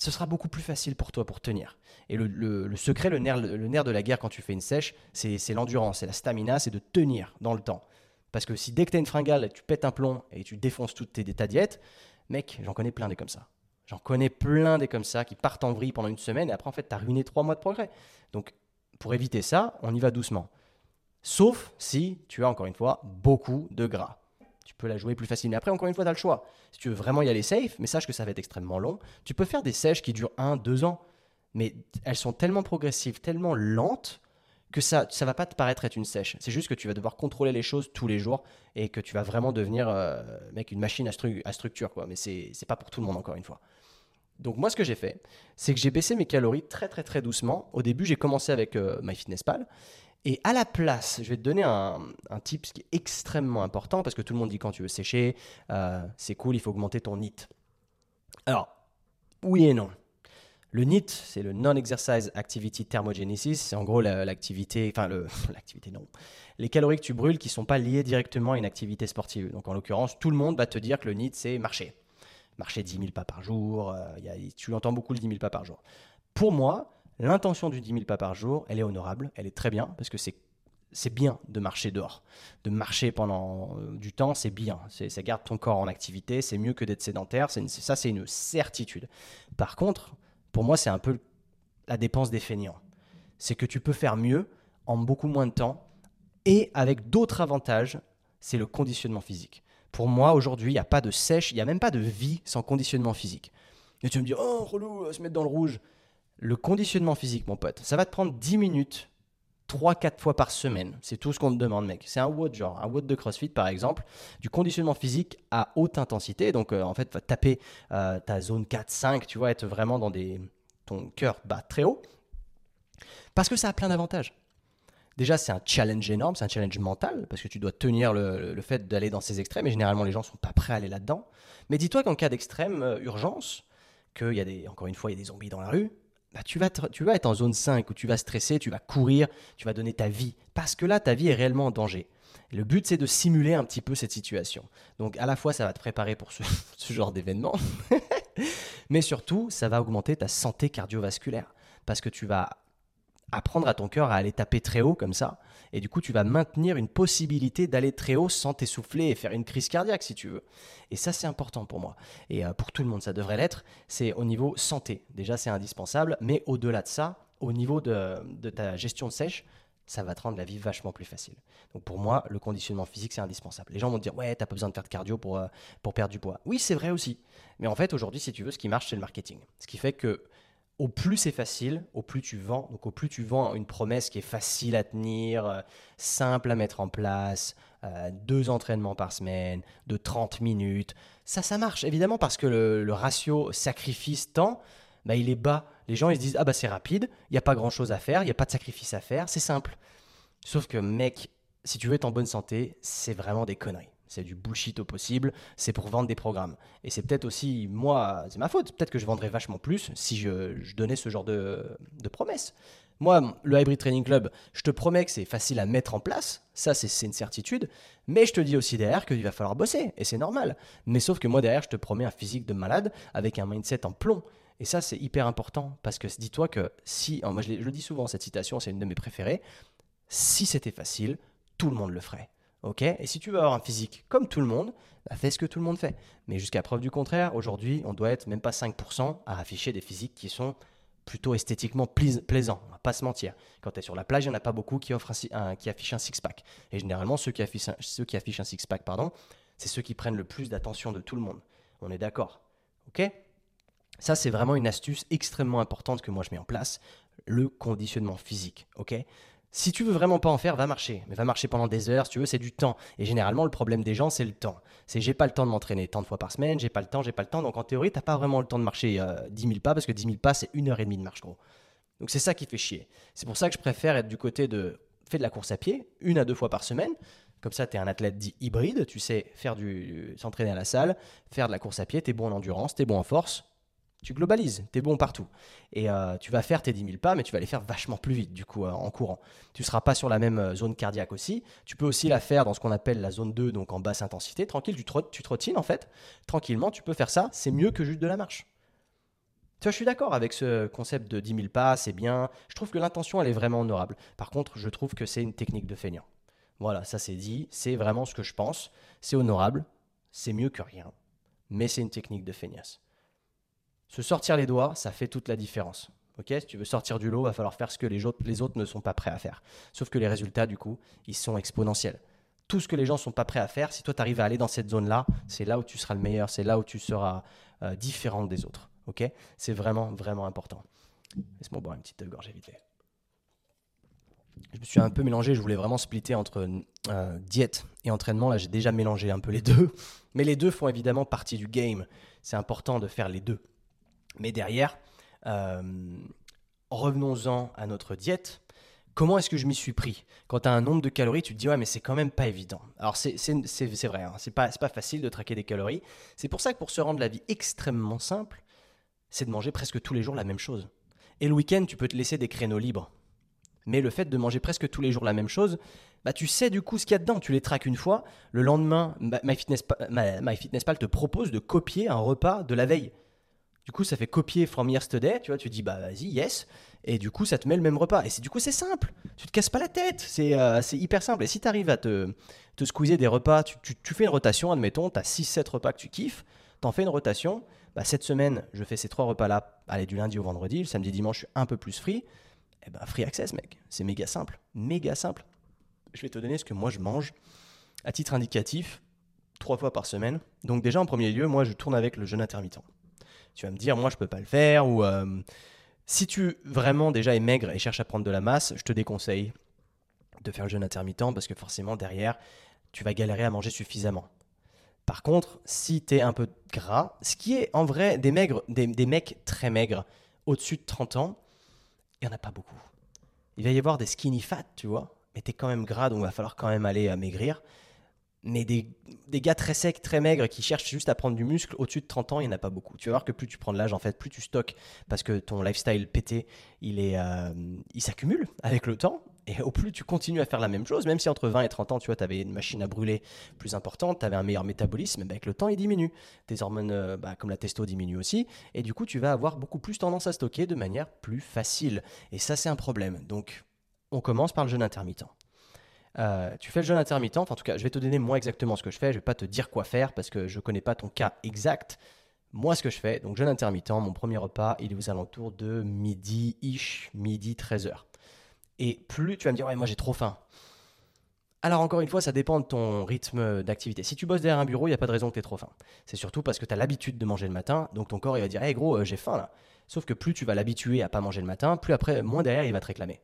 ce sera beaucoup plus facile pour toi pour tenir. Et le, secret, le nerf, le nerf de la guerre quand tu fais une sèche, c'est l'endurance, c'est la stamina, c'est de tenir dans le temps. Parce que si dès que tu as une fringale, tu pètes un plomb et tu défonces toutes tes, ta diète, mec, j'en connais plein des comme ça. J'en connais plein des comme ça qui partent en vrille pendant une semaine et après, en fait, tu as ruiné trois mois de progrès. Donc, pour éviter ça, on y va doucement. Sauf si tu as, encore une fois, beaucoup de gras. Tu peux la jouer plus facilement. Après, encore une fois, tu as le choix. Si tu veux vraiment y aller safe, mais sache que ça va être extrêmement long, tu peux faire des sèches qui durent un, deux ans. Mais elles sont tellement progressives, tellement lentes, que ça ne va pas te paraître être une sèche. C'est juste que tu vas devoir contrôler les choses tous les jours et que tu vas vraiment devenir euh, mec, une machine à, à structure. Quoi. Mais ce n'est pas pour tout le monde, encore une fois. Donc moi, ce que j'ai fait, c'est que j'ai baissé mes calories très très très doucement. Au début, j'ai commencé avec euh, MyFitnessPal. Et à la place, je vais te donner un, un tip qui est extrêmement important parce que tout le monde dit quand tu veux sécher, euh, c'est cool, il faut augmenter ton NIT. Alors, oui et non. Le NIT, c'est le Non-Exercise Activity Thermogenesis. C'est en gros l'activité, enfin l'activité non, les calories que tu brûles qui ne sont pas liées directement à une activité sportive. Donc en l'occurrence, tout le monde va te dire que le NIT, c'est marcher marcher 10 000 pas par jour. Euh, tu entends beaucoup le 10 000 pas par jour. Pour moi, l'intention du 10 000 pas par jour, elle est honorable, elle est très bien, parce que c'est c'est bien de marcher dehors. De marcher pendant euh, du temps, c'est bien. Ça garde ton corps en activité, c'est mieux que d'être sédentaire. ça, c'est une certitude. Par contre, pour moi, c'est un peu la dépense des feignants. C'est que tu peux faire mieux en beaucoup moins de temps et avec d'autres avantages, c'est le conditionnement physique. Pour moi, aujourd'hui, il n'y a pas de sèche, il n'y a même pas de vie sans conditionnement physique. Et tu me dis, oh, relou, se mettre dans le rouge. Le conditionnement physique, mon pote, ça va te prendre 10 minutes, 3-4 fois par semaine. C'est tout ce qu'on te demande, mec. C'est un WOD, genre un WOD de CrossFit, par exemple, du conditionnement physique à haute intensité. Donc, euh, en fait, va taper euh, ta zone 4-5, tu vois, être vraiment dans des. ton cœur bat très haut. Parce que ça a plein d'avantages. Déjà, c'est un challenge énorme, c'est un challenge mental, parce que tu dois tenir le, fait d'aller dans ces extrêmes, et généralement, les gens ne sont pas prêts à aller là-dedans. Mais dis-toi qu'en cas d'extrême euh, urgence, qu'il y a des, encore une fois, il y a des zombies dans la rue, bah, tu, vas tu vas être en zone 5 où tu vas stresser, tu vas courir, tu vas donner ta vie, parce que là, ta vie est réellement en danger. le but, c'est de simuler un petit peu cette situation. Donc, à la fois, ça va te préparer pour ce, ce genre d'événement, mais surtout, ça va augmenter ta santé cardiovasculaire, parce que tu vas apprendre à ton cœur à aller taper très haut comme ça. Et du coup, tu vas maintenir une possibilité d'aller très haut sans t'essouffler et faire une crise cardiaque si tu veux. Et ça, c'est important pour moi. Et euh, pour tout le monde, ça devrait l'être. C'est au niveau santé. Déjà, c'est indispensable. Mais au-delà de ça, au niveau de, ta gestion de sèche, ça va te rendre la vie vachement plus facile. Donc pour moi, le conditionnement physique, c'est indispensable. Les gens vont te dire, ouais, t'as pas besoin de faire de cardio pour, euh, pour perdre du poids. Oui, c'est vrai aussi. Mais en fait, aujourd'hui, si tu veux, ce qui marche, c'est le marketing. Ce qui fait que au plus c'est facile, au plus tu vends. Donc au plus tu vends une promesse qui est facile à tenir, euh, simple à mettre en place, euh, deux entraînements par semaine, de 30 minutes. Ça, ça marche évidemment parce que le, ratio sacrifice-temps, bah, il est bas. Les gens ils se disent ah bah c'est rapide, il n'y a pas grand chose à faire, il n'y a pas de sacrifice à faire, c'est simple. Sauf que mec, si tu veux être en bonne santé, c'est vraiment des conneries c'est du bullshit au possible, c'est pour vendre des programmes. Et c'est peut-être aussi, moi, c'est ma faute, peut-être que je vendrais vachement plus si je, donnais ce genre de, promesses. Moi, le Hybrid Training Club, je te promets que c'est facile à mettre en place, ça c'est une certitude, mais je te dis aussi derrière qu'il va falloir bosser, et c'est normal. Mais sauf que moi derrière, je te promets un physique de malade avec un mindset en plomb. Et ça, c'est hyper important, parce que dis-toi que si, moi je, je le dis souvent, cette citation, c'est une de mes préférées, si c'était facile, tout le monde le ferait. Ok Et si tu veux avoir un physique comme tout le monde, bah, fais ce que tout le monde fait. Mais jusqu'à preuve du contraire, aujourd'hui, on doit être même pas 5% à afficher des physiques qui sont plutôt esthétiquement plaisants. On va pas se mentir. Quand tu es sur la plage, il n'y en a pas beaucoup qui, offrent qui affichent un six-pack. Et généralement, ceux qui affichent un, un six-pack, pardon, c'est ceux qui prennent le plus d'attention de tout le monde. On est d'accord. Ok Ça, c'est vraiment une astuce extrêmement importante que moi je mets en place, le conditionnement physique. Si tu veux vraiment pas en faire, va marcher. Mais va marcher pendant des heures, si tu veux, c'est du temps. Et généralement, le problème des gens, c'est le temps. C'est j'ai pas le temps de m'entraîner tant de fois par semaine, j'ai pas le temps, j'ai pas le temps. Donc en théorie, t'as pas vraiment le temps de marcher euh, 10 000 pas, parce que 10 000 pas, c'est une heure et demie de marche, gros. Donc c'est ça qui fait chier. C'est pour ça que je préfère être du côté de fais de la course à pied, une à deux fois par semaine. Comme ça, tu es un athlète dit hybride, tu sais faire du s'entraîner à la salle, faire de la course à pied, tu es bon en endurance, tu es bon en force, tu globalises, tu es bon partout. Et euh, tu vas faire tes 10 000 pas, mais tu vas les faire vachement plus vite, du coup, euh, en courant. Tu ne seras pas sur la même euh, zone cardiaque aussi. Tu peux aussi la faire dans ce qu'on appelle la zone 2, donc en basse intensité. Tranquille, tu, trottines en fait. Tranquillement, tu peux faire ça. C'est mieux que juste de la marche. Tu vois, je suis d'accord avec ce concept de 10 000 pas, c'est bien. Je trouve que l'intention, elle est vraiment honorable. Par contre, je trouve que c'est une technique de feignant. Voilà, ça c'est dit. C'est vraiment ce que je pense. C'est honorable. C'est mieux que rien. Mais c'est une technique de feignasse. Se sortir les doigts, ça fait toute la différence. Ok, si tu veux sortir du lot, va falloir faire ce que les autres, les autres ne sont pas prêts à faire. Sauf que les résultats, du coup, ils sont exponentiels. Tout ce que les gens ne sont pas prêts à faire, si toi tu arrives à aller dans cette zone-là, c'est là où tu seras le meilleur, c'est là où tu seras euh, différent des autres. Ok C'est vraiment, vraiment important. Laisse-moi boire une petite gorgée vite. Je me suis un peu mélangé, je voulais vraiment splitter entre euh, diète et entraînement. Là, j'ai déjà mélangé un peu les deux. Mais les deux font évidemment partie du game. C'est important de faire les deux. Mais derrière, euh, revenons-en à notre diète. Comment est-ce que je m'y suis pris? Quand tu as un nombre de calories, tu te dis ouais mais c'est quand même pas évident. Alors c'est vrai, hein, c'est pas, facile de traquer des calories. C'est pour ça que pour se rendre la vie extrêmement simple, c'est de manger presque tous les jours la même chose. Et le week-end, tu peux te laisser des créneaux libres. Mais le fait de manger presque tous les jours la même chose, bah tu sais du coup ce qu'il y a dedans. Tu les traques une fois. Le lendemain, MyFitnessPal te propose de copier un repas de la veille. Du coup, ça fait copier from yesterday, tu vois, tu dis bah vas-y, yes, et du coup, ça te met le même repas. Et c'est du coup, c'est simple, tu te casses pas la tête, c'est euh, hyper simple. Et si tu arrives à te, te squeezer des repas, tu, fais une rotation, admettons, tu as 6-7 repas que tu kiffes, tu en fais une rotation, bah, cette semaine, je fais ces trois repas-là, allez, du lundi au vendredi, le samedi, dimanche, je suis un peu plus free. Eh ben, free access, mec, c'est méga simple, méga simple. Je vais te donner ce que moi je mange à titre indicatif, trois fois par semaine. Donc déjà, en premier lieu, moi, je tourne avec le jeûne intermittent. Tu vas me dire, moi, je peux pas le faire. Ou euh, si tu vraiment déjà es maigre et cherches à prendre de la masse, je te déconseille de faire le jeûne intermittent parce que forcément, derrière, tu vas galérer à manger suffisamment. Par contre, si tu es un peu gras, ce qui est en vrai des, maigres, des, mecs très maigres, au-dessus de 30 ans, il n'y en a pas beaucoup. Il va y avoir des skinny fat, tu vois, mais tu es quand même gras, donc il va falloir quand même aller à maigrir. Mais des, gars très secs, très maigres, qui cherchent juste à prendre du muscle, au-dessus de 30 ans, il n'y en a pas beaucoup. Tu vas voir que plus tu prends de l'âge, en fait, plus tu stockes, parce que ton lifestyle pété, il, euh, s'accumule avec le temps. Et au plus tu continues à faire la même chose, même si entre 20 et 30 ans, tu vois, tu avais une machine à brûler plus importante, tu avais un meilleur métabolisme, bah, avec le temps, il diminue. Tes hormones, euh, bah, comme la testo, diminuent aussi. Et du coup, tu vas avoir beaucoup plus tendance à stocker de manière plus facile. Et ça, c'est un problème. Donc, on commence par le jeûne intermittent. Euh, tu fais le jeûne intermittent, en tout cas, je vais te donner moi exactement ce que je fais, je vais pas te dire quoi faire parce que je connais pas ton cas exact. Moi, ce que je fais, donc jeûne intermittent, mon premier repas, il est aux alentours de midi-ish, midi 13h. Et plus tu vas me dire, ouais, moi j'ai trop faim. Alors encore une fois, ça dépend de ton rythme d'activité. Si tu bosses derrière un bureau, il n'y a pas de raison que tu aies trop faim. C'est surtout parce que tu as l'habitude de manger le matin, donc ton corps il va dire, hé gros, euh, j'ai faim là. Sauf que plus tu vas l'habituer à pas manger le matin, plus après, moins derrière, il va te réclamer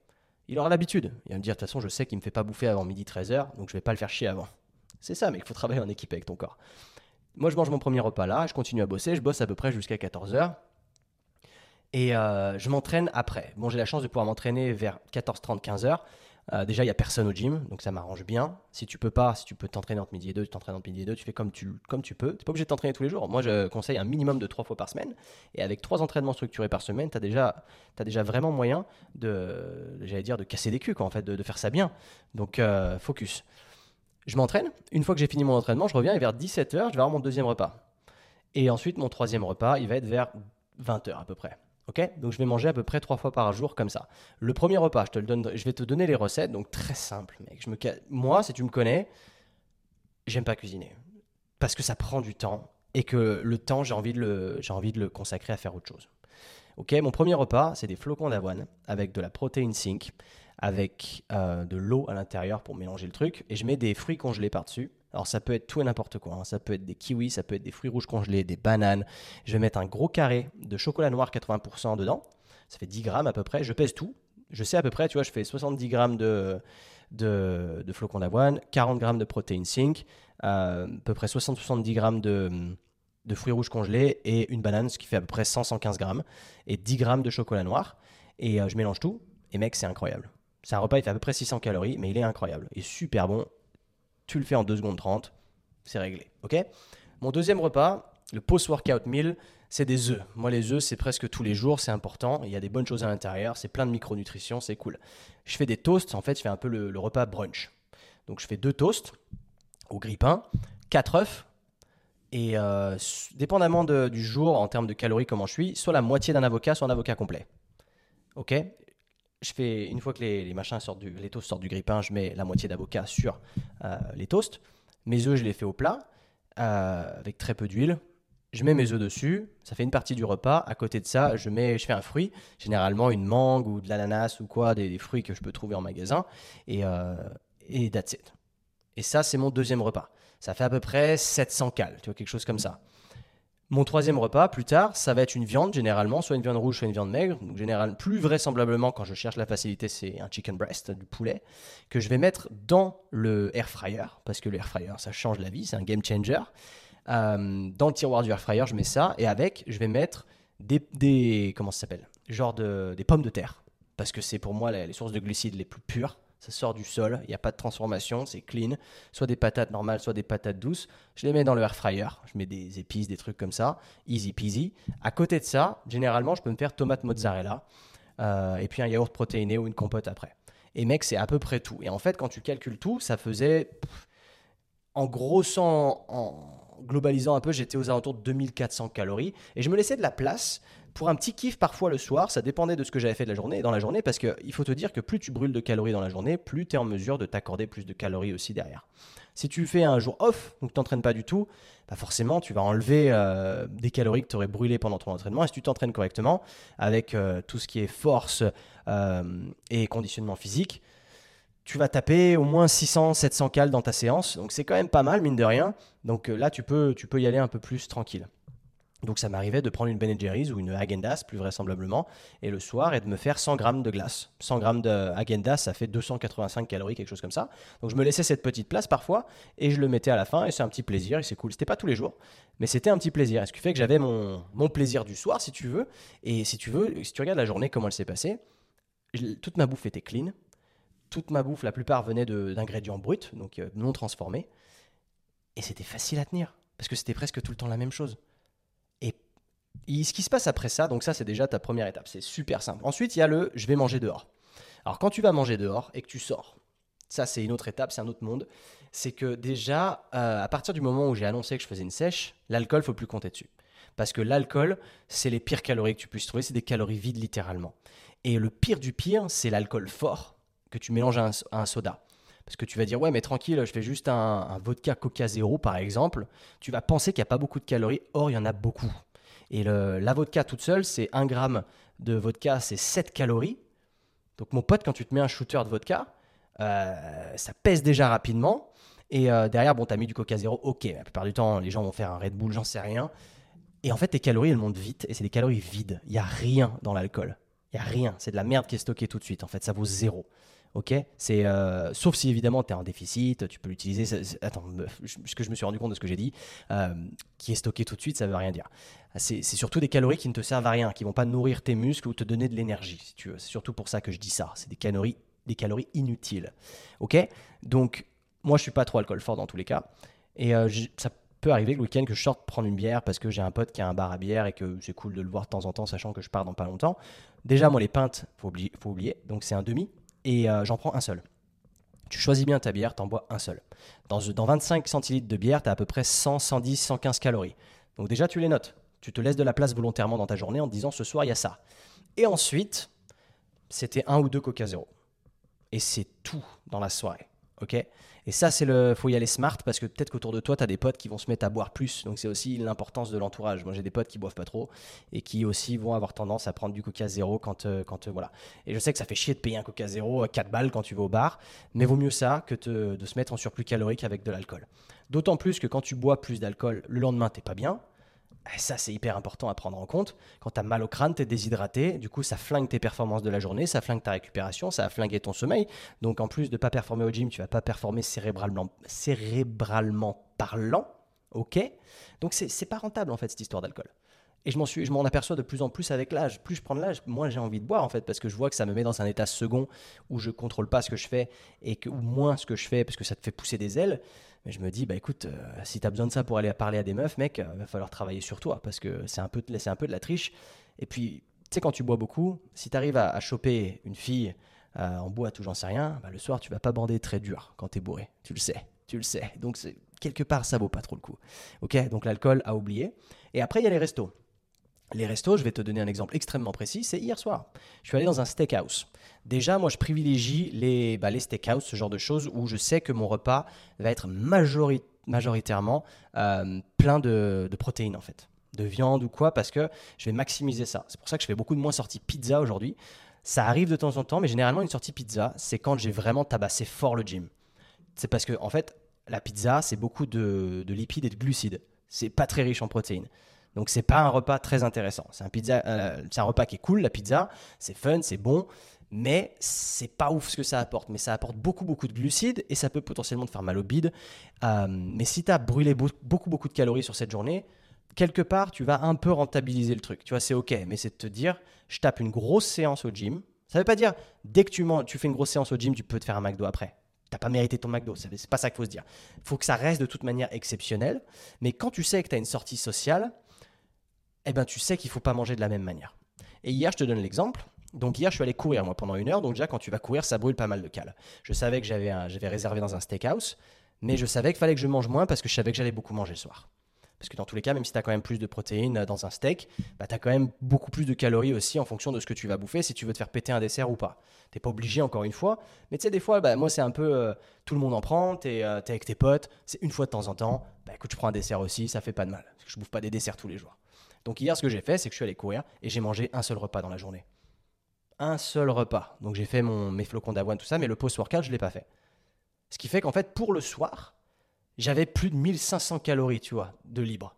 il aura l'habitude. Il va me dire, de toute façon, je sais qu'il ne me fait pas bouffer avant midi 13h, donc je vais pas le faire chier avant. C'est ça, mais il faut travailler en équipe avec ton corps. Moi, je mange mon premier repas là, je continue à bosser, je bosse à peu près jusqu'à 14h. Et euh, je m'entraîne après. Bon, j'ai la chance de pouvoir m'entraîner vers 14h30, 15h. Euh, déjà, il n'y a personne au gym, donc ça m'arrange bien. Si tu peux pas, si tu peux t'entraîner entre midi et deux, tu t'entraînes entre midi et deux, tu fais comme tu, comme tu peux. Tu n'es pas obligé de t'entraîner tous les jours. Moi, je conseille un minimum de trois fois par semaine. Et avec trois entraînements structurés par semaine, tu as déjà, déjà vraiment moyen de, j'allais dire, de casser des culs, quoi, en fait, de, faire ça bien. Donc, euh, focus. Je m'entraîne. Une fois que j'ai fini mon entraînement, je reviens et vers 17h, je vais avoir mon deuxième repas. Et ensuite, mon troisième repas, il va être vers 20h à peu près. Ok? Donc je vais manger à peu près trois fois par jour comme ça. Le premier repas, je te le donne, je vais te donner les recettes, donc très simple, mec. Je me, moi, si tu me connais, j'aime pas cuisiner. Parce que ça prend du temps et que le temps, j'ai envie, de le, envie de le consacrer à faire autre chose. Ok, mon premier repas, c'est des flocons d'avoine avec de la protéine sink, avec euh, de l'eau à l'intérieur pour mélanger le truc, et je mets des fruits congelés par-dessus. Alors ça peut être tout et n'importe quoi, hein. ça peut être des kiwis, ça peut être des fruits rouges congelés, des bananes. Je vais mettre un gros carré de chocolat noir 80% dedans, ça fait 10 grammes à peu près, je pèse tout. Je sais à peu près, tu vois, je fais 70 grammes de, de, flocons d'avoine, 40 grammes de protéines zinc, euh, à peu près 60-70 grammes de, de, fruits rouges congelés et une banane, ce qui fait à peu près 100-115 grammes, et 10 grammes de chocolat noir. Et euh, je mélange tout, et mec, c'est incroyable. C'est un repas, il fait à peu près 600 calories, mais il est incroyable. Il est super bon. Tu le fais en 2 secondes 30, c'est réglé. Mon deuxième repas, le post-workout meal, c'est des œufs. Moi, les œufs, c'est presque tous les jours, c'est important. Il y a des bonnes choses à l'intérieur, c'est plein de micronutrition, c'est cool. Je fais des toasts, en fait, je fais un peu le, repas brunch. Donc, je fais deux toasts au grille-pain, quatre œufs, et euh, dépendamment du jour, en termes de calories, comment je suis, soit la moitié d'un avocat, soit un avocat complet. Ok? Je fais, une fois que les, machins sortent du, les toasts sortent du grille-pain, je mets la moitié d'avocat sur euh, les toasts. Mes œufs, je les fais au plat, euh, avec très peu d'huile, je mets mes œufs dessus, ça fait une partie du repas. À côté de ça, je, mets, je fais un fruit, généralement une mangue ou de l'ananas ou quoi, des, fruits que je peux trouver en magasin, et, euh, et that's it. Et ça, c'est mon deuxième repas. Ça fait à peu près 700 cales, tu vois, quelque chose comme ça. Mon troisième repas, plus tard, ça va être une viande, généralement, soit une viande rouge, soit une viande maigre. Plus vraisemblablement, quand je cherche la facilité, c'est un chicken breast, du poulet, que je vais mettre dans le air fryer, parce que le air fryer, ça change la vie, c'est un game changer. Euh, dans le tiroir du air fryer, je mets ça et avec, je vais mettre des, comment ça s'appelle? Genre de, des pommes de terre. Parce que c'est pour moi les, sources de glucides les plus pures. Ça sort du sol, il n'y a pas de transformation, c'est clean. Soit des patates normales, soit des patates douces. Je les mets dans le air fryer. Je mets des épices, des trucs comme ça. Easy peasy. À côté de ça, généralement, je peux me faire tomate mozzarella. Euh, et puis un yaourt protéiné ou une compote après. Et mec, c'est à peu près tout. Et en fait, quand tu calcules tout, ça faisait, en grossant, en, globalisant un peu, j'étais aux alentours de 2400 calories. Et je me laissais de la place pour un petit kiff parfois le soir. Ça dépendait de ce que j'avais fait de la journée, dans la journée, parce qu'il faut te dire que plus tu brûles de calories dans la journée, plus tu es en mesure de t'accorder plus de calories aussi derrière. Si tu fais un jour off, donc tu t'entraînes pas du tout, bah forcément tu vas enlever euh, des calories que tu aurais brûlées pendant ton entraînement. Et si tu t'entraînes correctement, avec euh, tout ce qui est force euh, et conditionnement physique, tu vas taper au moins 600, 700 cales dans ta séance. Donc c'est quand même pas mal, mine de rien. Donc là, tu peux, tu peux y aller un peu plus tranquille. Donc ça m'arrivait de prendre une Ben Jerry's ou une Agendas, plus vraisemblablement, et le soir, et de me faire 100 grammes de glace. 100 grammes de Agendas, ça fait 285 calories, quelque chose comme ça. Donc je me laissais cette petite place parfois, et je le mettais à la fin, et c'est un petit plaisir, et c'est cool. C'était pas tous les jours, mais c'était un petit plaisir. ce qui fait que j'avais mon, mon plaisir du soir, si tu veux. Et si tu veux, si tu regardes la journée, comment elle s'est passée, toute ma bouffe était clean, toute ma bouffe, la plupart venait d'ingrédients bruts, donc euh, non transformés. Et c'était facile à tenir, parce que c'était presque tout le temps la même chose. Et, ce qui se passe après ça, donc ça c'est déjà ta première étape, c'est super simple. Ensuite, il y a le je vais manger dehors. Alors quand tu vas manger dehors et que tu sors, ça c'est une autre étape, c'est un autre monde, c'est que déjà, euh, à partir du moment où j'ai annoncé que je faisais une sèche, l'alcool, faut plus compter dessus. Parce que l'alcool, c'est les pires calories que tu puisses trouver, c'est des calories vides littéralement. Et le pire du pire, c'est l'alcool fort que tu mélanges à un, soda. Parce que tu vas dire, ouais, mais tranquille, je fais juste un, vodka Coca Zéro, par exemple. Tu vas penser qu'il n'y a pas beaucoup de calories. Or, il y en a beaucoup. Et la vodka toute seule, c'est 1 gramme de vodka, c'est 7 calories. Donc, mon pote, quand tu te mets un shooter de vodka, euh, ça pèse déjà rapidement. Et euh, derrière, bon, tu as mis du Coca Zéro. Ok, la plupart du temps, les gens vont faire un Red Bull, j'en sais rien. Et en fait, tes calories, elles montent vite. Et c'est des calories vides. Il n'y a rien dans l'alcool. Il n'y a rien. C'est de la merde qui est stockée tout de suite. En fait, ça vaut zéro. Ok, c'est euh, sauf si évidemment tu es en déficit, tu peux l'utiliser. Attends, ce que je me suis rendu compte de ce que j'ai dit, euh, qui est stocké tout de suite, ça veut rien dire. C'est surtout des calories qui ne te servent à rien, qui vont pas nourrir tes muscles ou te donner de l'énergie, si tu. C'est surtout pour ça que je dis ça. C'est des calories, des calories inutiles. Ok, donc moi je suis pas trop alcool fort dans tous les cas, et euh, ça peut arriver le week-end que je sorte prendre une bière parce que j'ai un pote qui a un bar à bière et que c'est cool de le voir de temps en temps, sachant que je pars dans pas longtemps. Déjà moi les pintes, faut faut oublier, donc c'est un demi et euh, j'en prends un seul. Tu choisis bien ta bière, t'en bois un seul. Dans, dans 25 centilitres de bière, tu as à peu près 100, 110, 115 calories. Donc déjà, tu les notes. Tu te laisses de la place volontairement dans ta journée en te disant ce soir, il y a ça. Et ensuite, c'était un ou deux Coca Zéro. Et c'est tout dans la soirée. ok? Et ça, c'est le. faut y aller smart parce que peut-être qu'autour de toi, tu as des potes qui vont se mettre à boire plus. Donc c'est aussi l'importance de l'entourage. Moi, j'ai des potes qui boivent pas trop et qui aussi vont avoir tendance à prendre du Coca zéro quand. euh, quand euh, voilà. Et je sais que ça fait chier de payer un Coca zéro à 4 balles quand tu vas au bar, mais vaut mieux ça que de se mettre en surplus calorique avec de l'alcool. D'autant plus que quand tu bois plus d'alcool, le lendemain, t'es pas bien. Et ça, c'est hyper important à prendre en compte. Quand tu as mal au crâne, tu es déshydraté. Du coup, ça flingue tes performances de la journée, ça flingue ta récupération, ça a flingué ton sommeil. Donc, en plus de pas performer au gym, tu vas pas performer cérébralement, cérébralement parlant. OK? Donc, c'est pas rentable, en fait, cette histoire d'alcool. Et je m'en suis, je m'en aperçois de plus en plus avec l'âge. Plus je prends de l'âge, moins j'ai envie de boire en fait, parce que je vois que ça me met dans un état second où je contrôle pas ce que je fais et que, ou moins ce que je fais parce que ça te fait pousser des ailes. Mais je me dis, bah écoute, euh, si tu as besoin de ça pour aller parler à des meufs, mec, il va falloir travailler sur toi parce que c'est un peu, un peu de la triche. Et puis, tu sais, quand tu bois beaucoup, si tu arrives à, à choper une fille euh, en boîte ou j'en sais rien, bah, le soir, tu vas pas bander très dur quand tu es bourré. Tu le sais, tu le sais. Donc, quelque part, ça vaut pas trop le coup. Ok, donc l'alcool à oublier. Et après, il y a les restos. Les restos, je vais te donner un exemple extrêmement précis, c'est hier soir. Je suis allé dans un steakhouse. Déjà, moi, je privilégie les, bah, steakhouse, ce genre de choses, où je sais que mon repas va être majori- majoritairement euh, plein de, de protéines, en fait. De viande ou quoi, parce que je vais maximiser ça. C'est pour ça que je fais beaucoup de moins sorties pizza aujourd'hui. Ça arrive de temps en temps, mais généralement, une sortie pizza, c'est quand j'ai vraiment tabassé fort le gym. C'est parce que, en fait, la pizza, c'est beaucoup de, de lipides et de glucides. C'est pas très riche en protéines. Donc c'est pas un repas très intéressant. C'est un pizza, euh, un repas qui est cool, la pizza, c'est fun, c'est bon, mais c'est pas ouf ce que ça apporte. Mais ça apporte beaucoup beaucoup de glucides et ça peut potentiellement te faire mal au bide. Euh, mais si tu as brûlé beau- beaucoup beaucoup de calories sur cette journée, quelque part tu vas un peu rentabiliser le truc. Tu vois, c'est ok, mais c'est de te dire, je tape une grosse séance au gym. Ça veut pas dire dès que tu, tu fais une grosse séance au gym, tu peux te faire un McDo après. T'as pas mérité ton McDo, c'est pas ça qu'il faut se dire. Il faut que ça reste de toute manière exceptionnel. Mais quand tu sais que tu as une sortie sociale, eh ben, tu sais qu'il faut pas manger de la même manière. Et hier, je te donne l'exemple. Donc hier, je suis allé courir moi pendant une heure. Donc déjà, quand tu vas courir, ça brûle pas mal de cales. Je savais que j'avais j'avais réservé dans un steakhouse, mais je savais qu'il fallait que je mange moins parce que je savais que j'allais beaucoup manger le soir. Parce que dans tous les cas, même si tu as quand même plus de protéines euh, dans un steak, bah, tu as quand même beaucoup plus de calories aussi en fonction de ce que tu vas bouffer si tu veux te faire péter un dessert ou pas. T'es pas obligé encore une fois, mais tu sais, des fois, bah, moi c'est un peu euh, tout le monde en prend, tu es, avec tes potes, c'est une fois de temps en temps, bah écoute, je prends un dessert aussi, ça fait pas de mal. Parce que je bouffe pas des desserts tous les jours. Donc hier, ce que j'ai fait, c'est que je suis allé courir et j'ai mangé un seul repas dans la journée. Un seul repas. Donc j'ai fait mon, mes flocons d'avoine, tout ça, mais le post-workout, je l'ai pas fait. Ce qui fait qu'en fait, pour le soir, j'avais plus de 1500 calories, tu vois, de libre.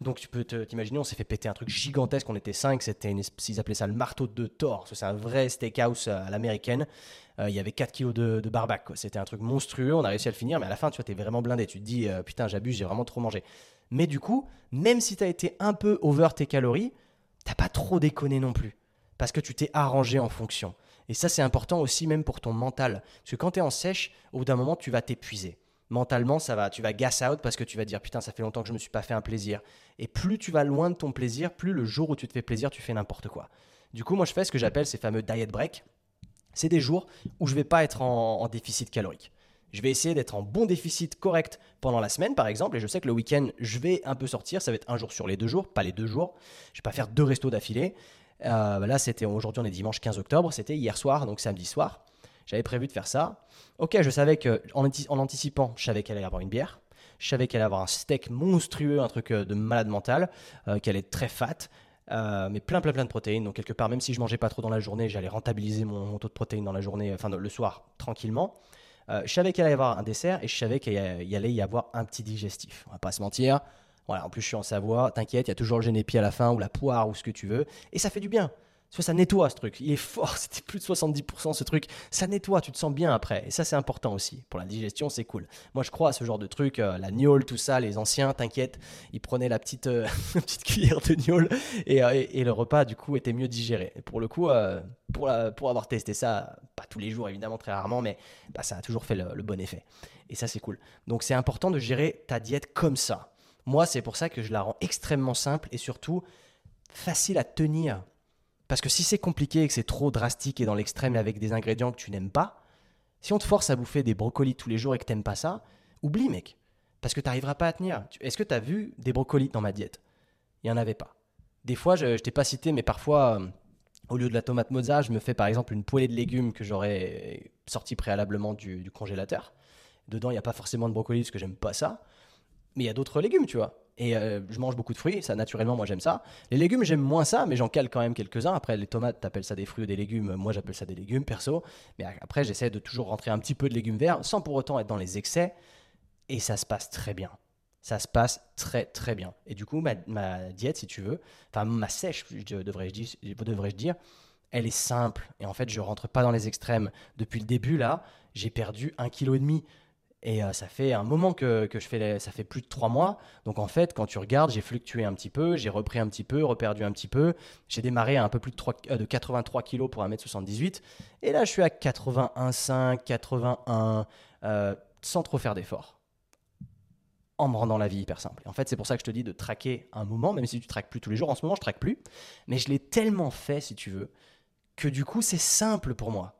Donc tu peux t'imaginer, on s'est fait péter un truc gigantesque, on était 5, c'était ils appelaient ça le marteau de Thor, c'est un vrai steakhouse à l'américaine. Euh, il y avait 4 kilos de, de barbac, c'était un truc monstrueux, on a réussi à le finir, mais à la fin, tu vois, t'es vraiment blindé, tu te dis, euh, putain, j'abuse, j'ai vraiment trop mangé. Mais du coup, même si t'as été un peu over tes calories, t'as pas trop déconné non plus, parce que tu t'es arrangé en fonction. Et ça, c'est important aussi même pour ton mental, parce que quand t'es en sèche, au bout d'un moment, tu vas t'épuiser mentalement, ça va, tu vas gas out parce que tu vas dire putain, ça fait longtemps que je me suis pas fait un plaisir. Et plus tu vas loin de ton plaisir, plus le jour où tu te fais plaisir, tu fais n'importe quoi. Du coup, moi, je fais ce que j'appelle ces fameux diet break. C'est des jours où je vais pas être en déficit calorique. Je vais essayer d'être en bon déficit correct pendant la semaine, par exemple, et je sais que le week-end, je vais un peu sortir. Ça va être un jour sur les deux jours, pas les deux jours. Je vais pas faire deux restos d'affilée. Euh, là, c'était aujourd'hui, on est dimanche 15 octobre. C'était hier soir, donc samedi soir. J'avais prévu de faire ça. Ok, je savais que en, anti- en anticipant, je savais qu'elle allait avoir une bière. Je savais qu'elle allait avoir un steak monstrueux, un truc euh, de malade mental, euh, qu'elle est très fat, mais plein, plein, plein de protéines. Donc, quelque part, même si je mangeais pas trop dans la journée, j'allais rentabiliser mon, mon taux de protéines dans la journée, enfin, le soir, tranquillement. Euh, je savais qu'il allait y avoir un dessert et je savais qu'il allait y avoir un petit digestif. On va pas se mentir. Voilà, en plus, je suis en Savoie. T'inquiète, il y a toujours le génépi à la fin ou la poire ou ce que tu veux. Et ça fait du bien. Que ça nettoie ce truc. Il est fort, c'était plus de 70% ce truc. Ça nettoie, tu te sens bien après. Et ça, c'est important aussi. Pour la digestion, c'est cool. Moi, je crois à ce genre de truc. euh, la gnôle, tout ça, les anciens, t'inquiète, ils prenaient la petite, euh, petite cuillère de gnôle et, euh, et- le repas, du coup, était mieux digéré. Pour le coup, pour avoir testé ça, pas tous les jours, évidemment, très rarement, mais bah, ça a toujours fait le, le bon effet. Et ça, c'est cool. Donc, c'est important de gérer ta diète comme ça. Moi, c'est pour ça que je la rends extrêmement simple et surtout facile à tenir. Parce que si c'est compliqué et que c'est trop drastique et dans l'extrême avec des ingrédients que tu n'aimes pas, si on te force à bouffer des brocolis tous les jours et que t'aimes pas ça, oublie mec. Parce que tu n'arriveras pas à tenir. Est-ce que tu as vu des brocolis dans ma diète? Il n'y en avait pas. Des fois, je t'ai pas cité, mais parfois, euh, au lieu de la tomate mozza, je me fais par exemple une poêlée de légumes que j'aurais sorti préalablement du, congélateur. Dedans, il n'y a pas forcément de brocoli parce que j'aime pas ça. Mais il y a d'autres légumes, tu vois. Et euh, je mange beaucoup de fruits, ça naturellement, moi j'aime ça. Les légumes, j'aime moins ça, mais j'en cale quand même quelques-uns. Après, les tomates, t'appelles ça des fruits ou des légumes, moi j'appelle ça des légumes, perso. Mais après, j'essaie de toujours rentrer un petit peu de légumes verts sans pour autant être dans les excès. Et ça se passe très bien. Ça se passe très très bien. Et du coup, ma, diète, si tu veux, enfin ma sèche, devrais-je devrais dire, elle est simple. Et en fait, je rentre pas dans les extrêmes. Depuis le début, là, j'ai perdu un kilo et demi. Et euh, ça fait un moment que, je fais, ça fait plus de trois mois. Donc en fait, quand tu regardes, j'ai fluctué un petit peu, j'ai repris un petit peu, reperdu un petit peu. J'ai démarré à un peu plus de, 3, euh, de 83 kg pour 1m78. Et là, je suis à 81,5, 81, euh, sans trop faire d'efforts. En me rendant la vie hyper simple. Et en fait, c'est pour ça que je te dis de traquer un moment, même si tu traques plus tous les jours. En ce moment, je traque plus. Mais je l'ai tellement fait, si tu veux, que du coup, c'est simple pour moi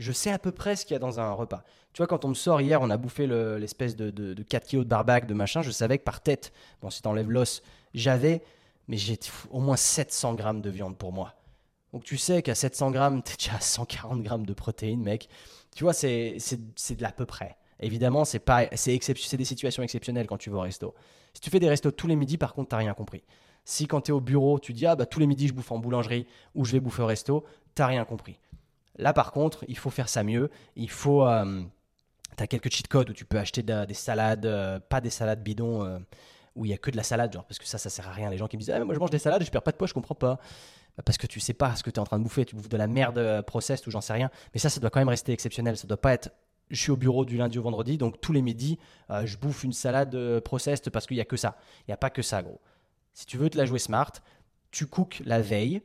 je sais à peu près ce qu'il y a dans un repas. Tu vois, quand on me sort hier, on a bouffé l'espèce de, de, 4 kilos de barbac, de machin, je savais que par tête, bon, si t'enlèves l'os, j'avais, mais j'ai au moins 700 grammes de viande pour moi. Donc tu sais qu'à 700 grammes, t'es déjà à 140 grammes de protéines, mec. Tu vois, c'est de l'à peu près. Évidemment, c'est pas, c'est des situations exceptionnelles quand tu vas au resto. Si tu fais des restos tous les midis, par contre, t'as rien compris. Si quand tu es au bureau, tu dis ah bah tous les midis je bouffe en boulangerie ou je vais bouffer au resto, t'as rien compris. Là, par contre, il faut faire ça mieux. Il faut. Euh, tu quelques cheat codes où tu peux acheter des salades, euh, pas des salades bidons euh, où il y a que de la salade, genre, parce que ça, ça sert à rien. Les gens qui me disent ah, Moi, je mange des salades je perds pas de poids, je comprends pas. Bah, parce que tu sais pas ce que tu es en train de bouffer. Tu bouffes de la merde processed ou j'en sais rien. Mais ça, ça doit quand même rester exceptionnel. Ça doit pas être je suis au bureau du lundi au vendredi, donc tous les midis, je bouffe une salade processed parce qu'il n'y a que ça. Il n'y a pas que ça, gros. Si tu veux te la jouer smart, tu cookes la veille,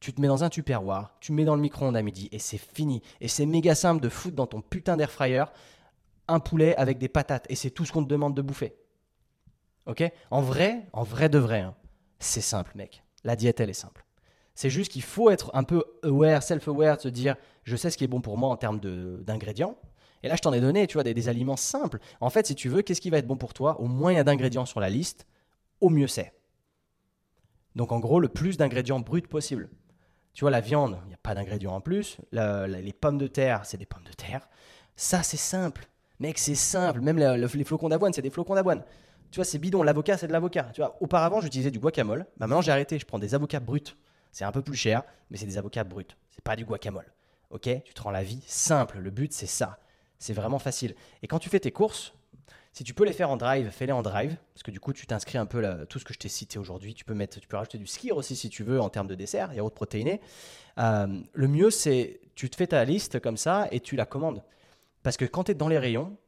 tu te mets dans un tupperware, tu mets dans le micro-ondes à midi et c'est fini. Et c'est méga simple de foutre dans ton putain d'air fryer un poulet avec des patates et c'est tout ce qu'on te demande de bouffer. Ok? En vrai, en vrai de vrai, hein, c'est simple, mec. La diète, elle est simple. C'est juste qu'il faut être un peu aware, self-aware, se dire je sais ce qui est bon pour moi en termes d'ingrédients. Et là, je t'en ai donné, tu vois, des, des, aliments simples. En fait, si tu veux, qu'est-ce qui va être bon pour toi? Au moins il y a d'ingrédients sur la liste, au mieux c'est. Donc en gros, le plus d'ingrédients bruts possible. Tu vois, la viande, il n'y a pas d'ingrédients en plus. les pommes de terre, c'est des pommes de terre. Ça, c'est simple. Mec, c'est simple. Même les flocons d'avoine, c'est des flocons d'avoine. Tu vois, c'est bidon. L'avocat, c'est de l'avocat. Tu vois, auparavant, j'utilisais du guacamole. Bah, maintenant, j'ai arrêté. Je prends des avocats bruts. C'est un peu plus cher, mais c'est des avocats bruts. C'est pas du guacamole. Ok? Tu te rends la vie simple. Le but, c'est ça. C'est vraiment facile. Et quand tu fais tes courses, si tu peux les faire en drive, fais-les en drive, parce que du coup, tu t'inscris un peu tout ce que je t'ai cité aujourd'hui. Tu peux mettre, tu peux rajouter du skier aussi si tu veux en termes de dessert, yaourt protéiné. Euh, le mieux, c'est tu te fais ta liste comme ça et tu la commandes, parce que quand tu es dans les rayons,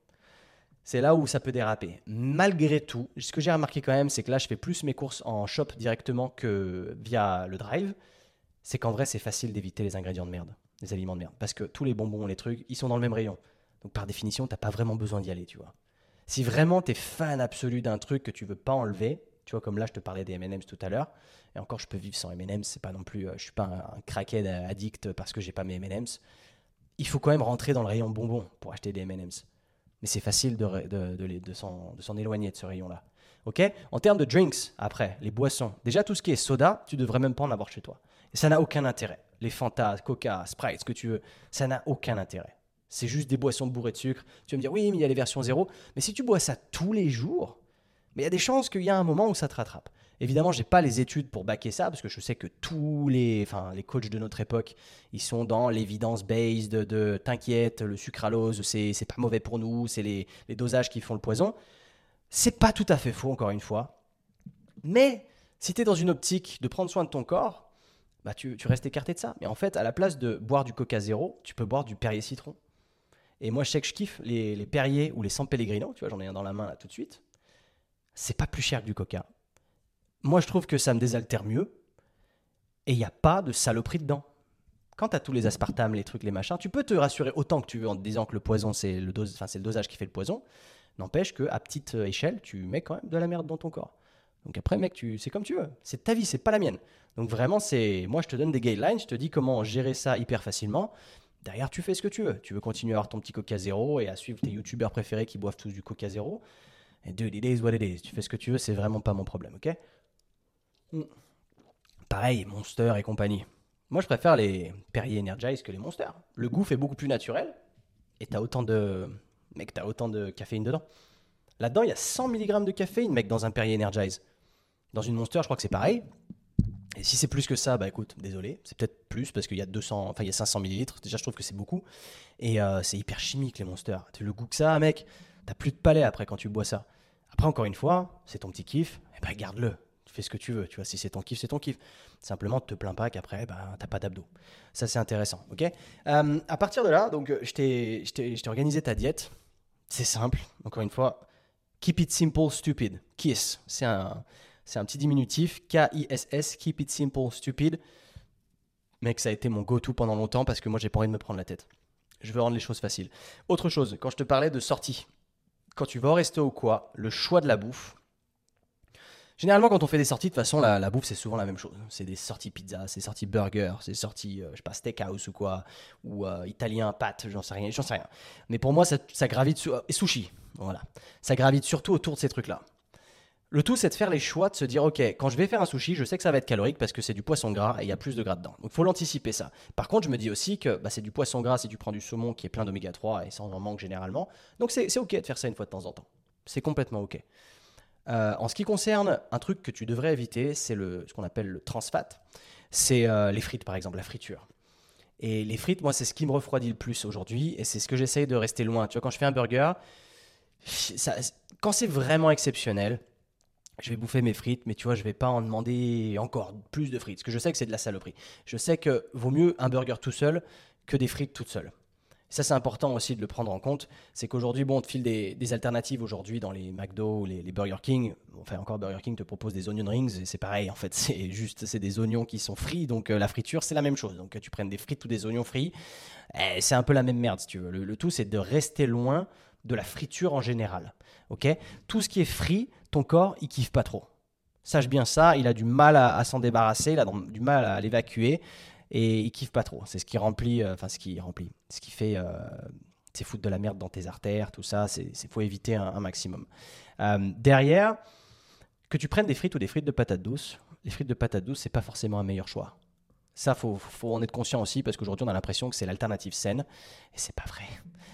c'est là où ça peut déraper. Malgré tout, ce que j'ai remarqué quand même, c'est que là, je fais plus mes courses en shop directement que via le drive. C'est qu'en vrai, c'est facile d'éviter les ingrédients de merde, les aliments de merde, parce que tous les bonbons, les trucs, ils sont dans le même rayon. Donc par définition, tu n'as pas vraiment besoin d'y aller, tu vois. Si vraiment tu es fan absolu d'un truc que tu veux pas enlever, tu vois, comme là, je te parlais des M&M's tout à l'heure, et encore, je peux vivre sans M&M's, c'est pas non plus, euh, je suis pas un, crackhead addict parce que j'ai pas mes M&M's. Il faut quand même rentrer dans le rayon bonbons pour acheter des M&M's. Mais c'est facile de s'en éloigner de ce rayon-là. Ok? En termes de drinks, après, les boissons, déjà tout ce qui est soda, tu devrais même pas en avoir chez toi. Et ça n'a aucun intérêt. Les Fanta, Coca, Sprite, ce que tu veux, ça n'a aucun intérêt. C'est juste des boissons bourrées de sucre. Tu vas me dire, oui, mais il y a les versions zéro. Mais si tu bois ça tous les jours, mais il y a des chances qu'il y a un moment où ça te rattrape. Évidemment, je n'ai pas les études pour baquer ça, parce que je sais que tous les, enfin, les coachs de notre époque, ils sont dans l'évidence based de, t'inquiète, le sucralose, c'est, c'est pas mauvais pour nous, c'est les, les dosages qui font le poison. C'est pas tout à fait faux, encore une fois. Mais si tu es dans une optique de prendre soin de ton corps, bah tu, tu restes écarté de ça. Mais en fait, à la place de boire du Coca zéro, tu peux boire du Perrier citron. Et moi, je sais que je kiffe les, les Perrier ou les San Pellegrino, tu vois, j'en ai un dans la main là tout de suite. C'est pas plus cher que du coca. Moi, je trouve que ça me désaltère mieux. Et il n'y a pas de saloperie dedans. Quand as tous les aspartames, les trucs, les machins, tu peux te rassurer autant que tu veux en te disant que le poison, c'est le, dose, le dosage qui fait le poison. N'empêche qu'à petite échelle, tu mets quand même de la merde dans ton corps. Donc après, mec, tu, c'est comme tu veux. C'est ta vie, c'est pas la mienne. Donc vraiment, c'est, moi, je te donne des guidelines, je te dis comment gérer ça hyper facilement. Derrière, tu fais ce que tu veux. Tu veux continuer à avoir ton petit Coca Zéro et à suivre tes youtubeurs préférés qui boivent tous du Coca Zéro. Et dude, it is what it is. Tu fais ce que tu veux, c'est vraiment pas mon problème, ok? Hmm. Pareil, Monster et compagnie. Moi, je préfère les Perrier Energize que les Monster. Le goût fait beaucoup plus naturel et t'as autant de, mec, t'as autant de caféine dedans. Là-dedans, il y a 100 mg de caféine, mec, dans un Perrier Energize. Dans une Monster, je crois que c'est pareil. Et si c'est plus que ça, bah écoute, désolé, c'est peut-être plus parce qu'il y a 200, enfin il y a 500 millilitres. Déjà, je trouve que c'est beaucoup. Et euh, c'est hyper chimique les monsters. Tu le goût que ça, mec, t'as plus de palais après quand tu bois ça. Après, encore une fois, c'est ton petit kiff, et eh ben garde-le. Tu fais ce que tu veux, tu vois. Si c'est ton kiff, c'est ton kiff. Simplement, te plains pas qu'après, bah, t'as pas d'abdos. Ça, c'est intéressant, ok? Euh, À partir de là, donc, je t'ai organisé ta diète. C'est simple, encore une fois. Keep it simple, stupid. Kiss. C'est un c'est un petit diminutif, K-I-S-S, Keep It Simple Stupid. Mec, ça a été mon go-to pendant longtemps parce que moi, j'ai pas envie de me prendre la tête. Je veux rendre les choses faciles. Autre chose, quand je te parlais de sortie, quand tu vas au resto ou quoi, le choix de la bouffe. Généralement, quand on fait des sorties, de toute façon, la, bouffe, c'est souvent la même chose. C'est des sorties pizza, c'est sorties burger, c'est sorties, euh, je sais pas, steakhouse ou quoi, ou euh, italien, pâte, j'en sais rien, j'en sais rien. Mais pour moi, ça, ça gravite, sur, et sushi, voilà. Ça gravite surtout autour de ces trucs-là. Le tout, c'est de faire les choix, de se dire, ok, quand je vais faire un sushi, je sais que ça va être calorique parce que c'est du poisson gras et il y a plus de gras dedans. Donc, faut l'anticiper ça. Par contre, je me dis aussi que bah, c'est du poisson gras si tu prends du saumon qui est plein d'oméga 3 et ça en manque généralement. Donc, c'est ok de faire ça une fois de temps en temps. C'est complètement ok. Euh, en ce qui concerne un truc que tu devrais éviter, c'est ce qu'on appelle le trans fat. C'est euh, les frites, par exemple, la friture. Et les frites, moi, c'est ce qui me refroidit le plus aujourd'hui et c'est ce que j'essaye de rester loin. Tu vois, quand je fais un burger, quand c'est vraiment exceptionnel, je vais bouffer mes frites, mais tu vois, je vais pas en demander encore plus de frites, parce que je sais que c'est de la saloperie. Je sais que vaut mieux un burger tout seul que des frites toutes seules. Ça, c'est important aussi de le prendre en compte. C'est qu'aujourd'hui, bon, on te file des, alternatives aujourd'hui dans les McDo ou les, Burger King. Enfin, encore Burger King te propose des onion rings et c'est pareil. En fait, c'est juste, c'est des oignons qui sont frits. Donc, euh, la friture, c'est la même chose. Donc, tu prennes des frites ou des oignons frits, eh, c'est un peu la même merde, si tu veux. le tout, c'est de rester loin de la friture en général. Ok? Tout ce qui est frit, ton corps, il kiffe pas trop. Sache bien ça, il a du mal à, s'en débarrasser, il a du mal à l'évacuer et il kiffe pas trop. C'est ce qui remplit, euh, enfin ce qui remplit, ce qui fait, euh, c'est foutre de la merde dans tes artères, tout ça. C'est faut éviter un, maximum. Euh, derrière, que tu prennes des frites ou des frites de patates douces, les frites de patates douces, c'est pas forcément un meilleur choix. Ça, faut, faut en être conscient aussi parce qu'aujourd'hui, on a l'impression que c'est l'alternative saine et c'est pas vrai.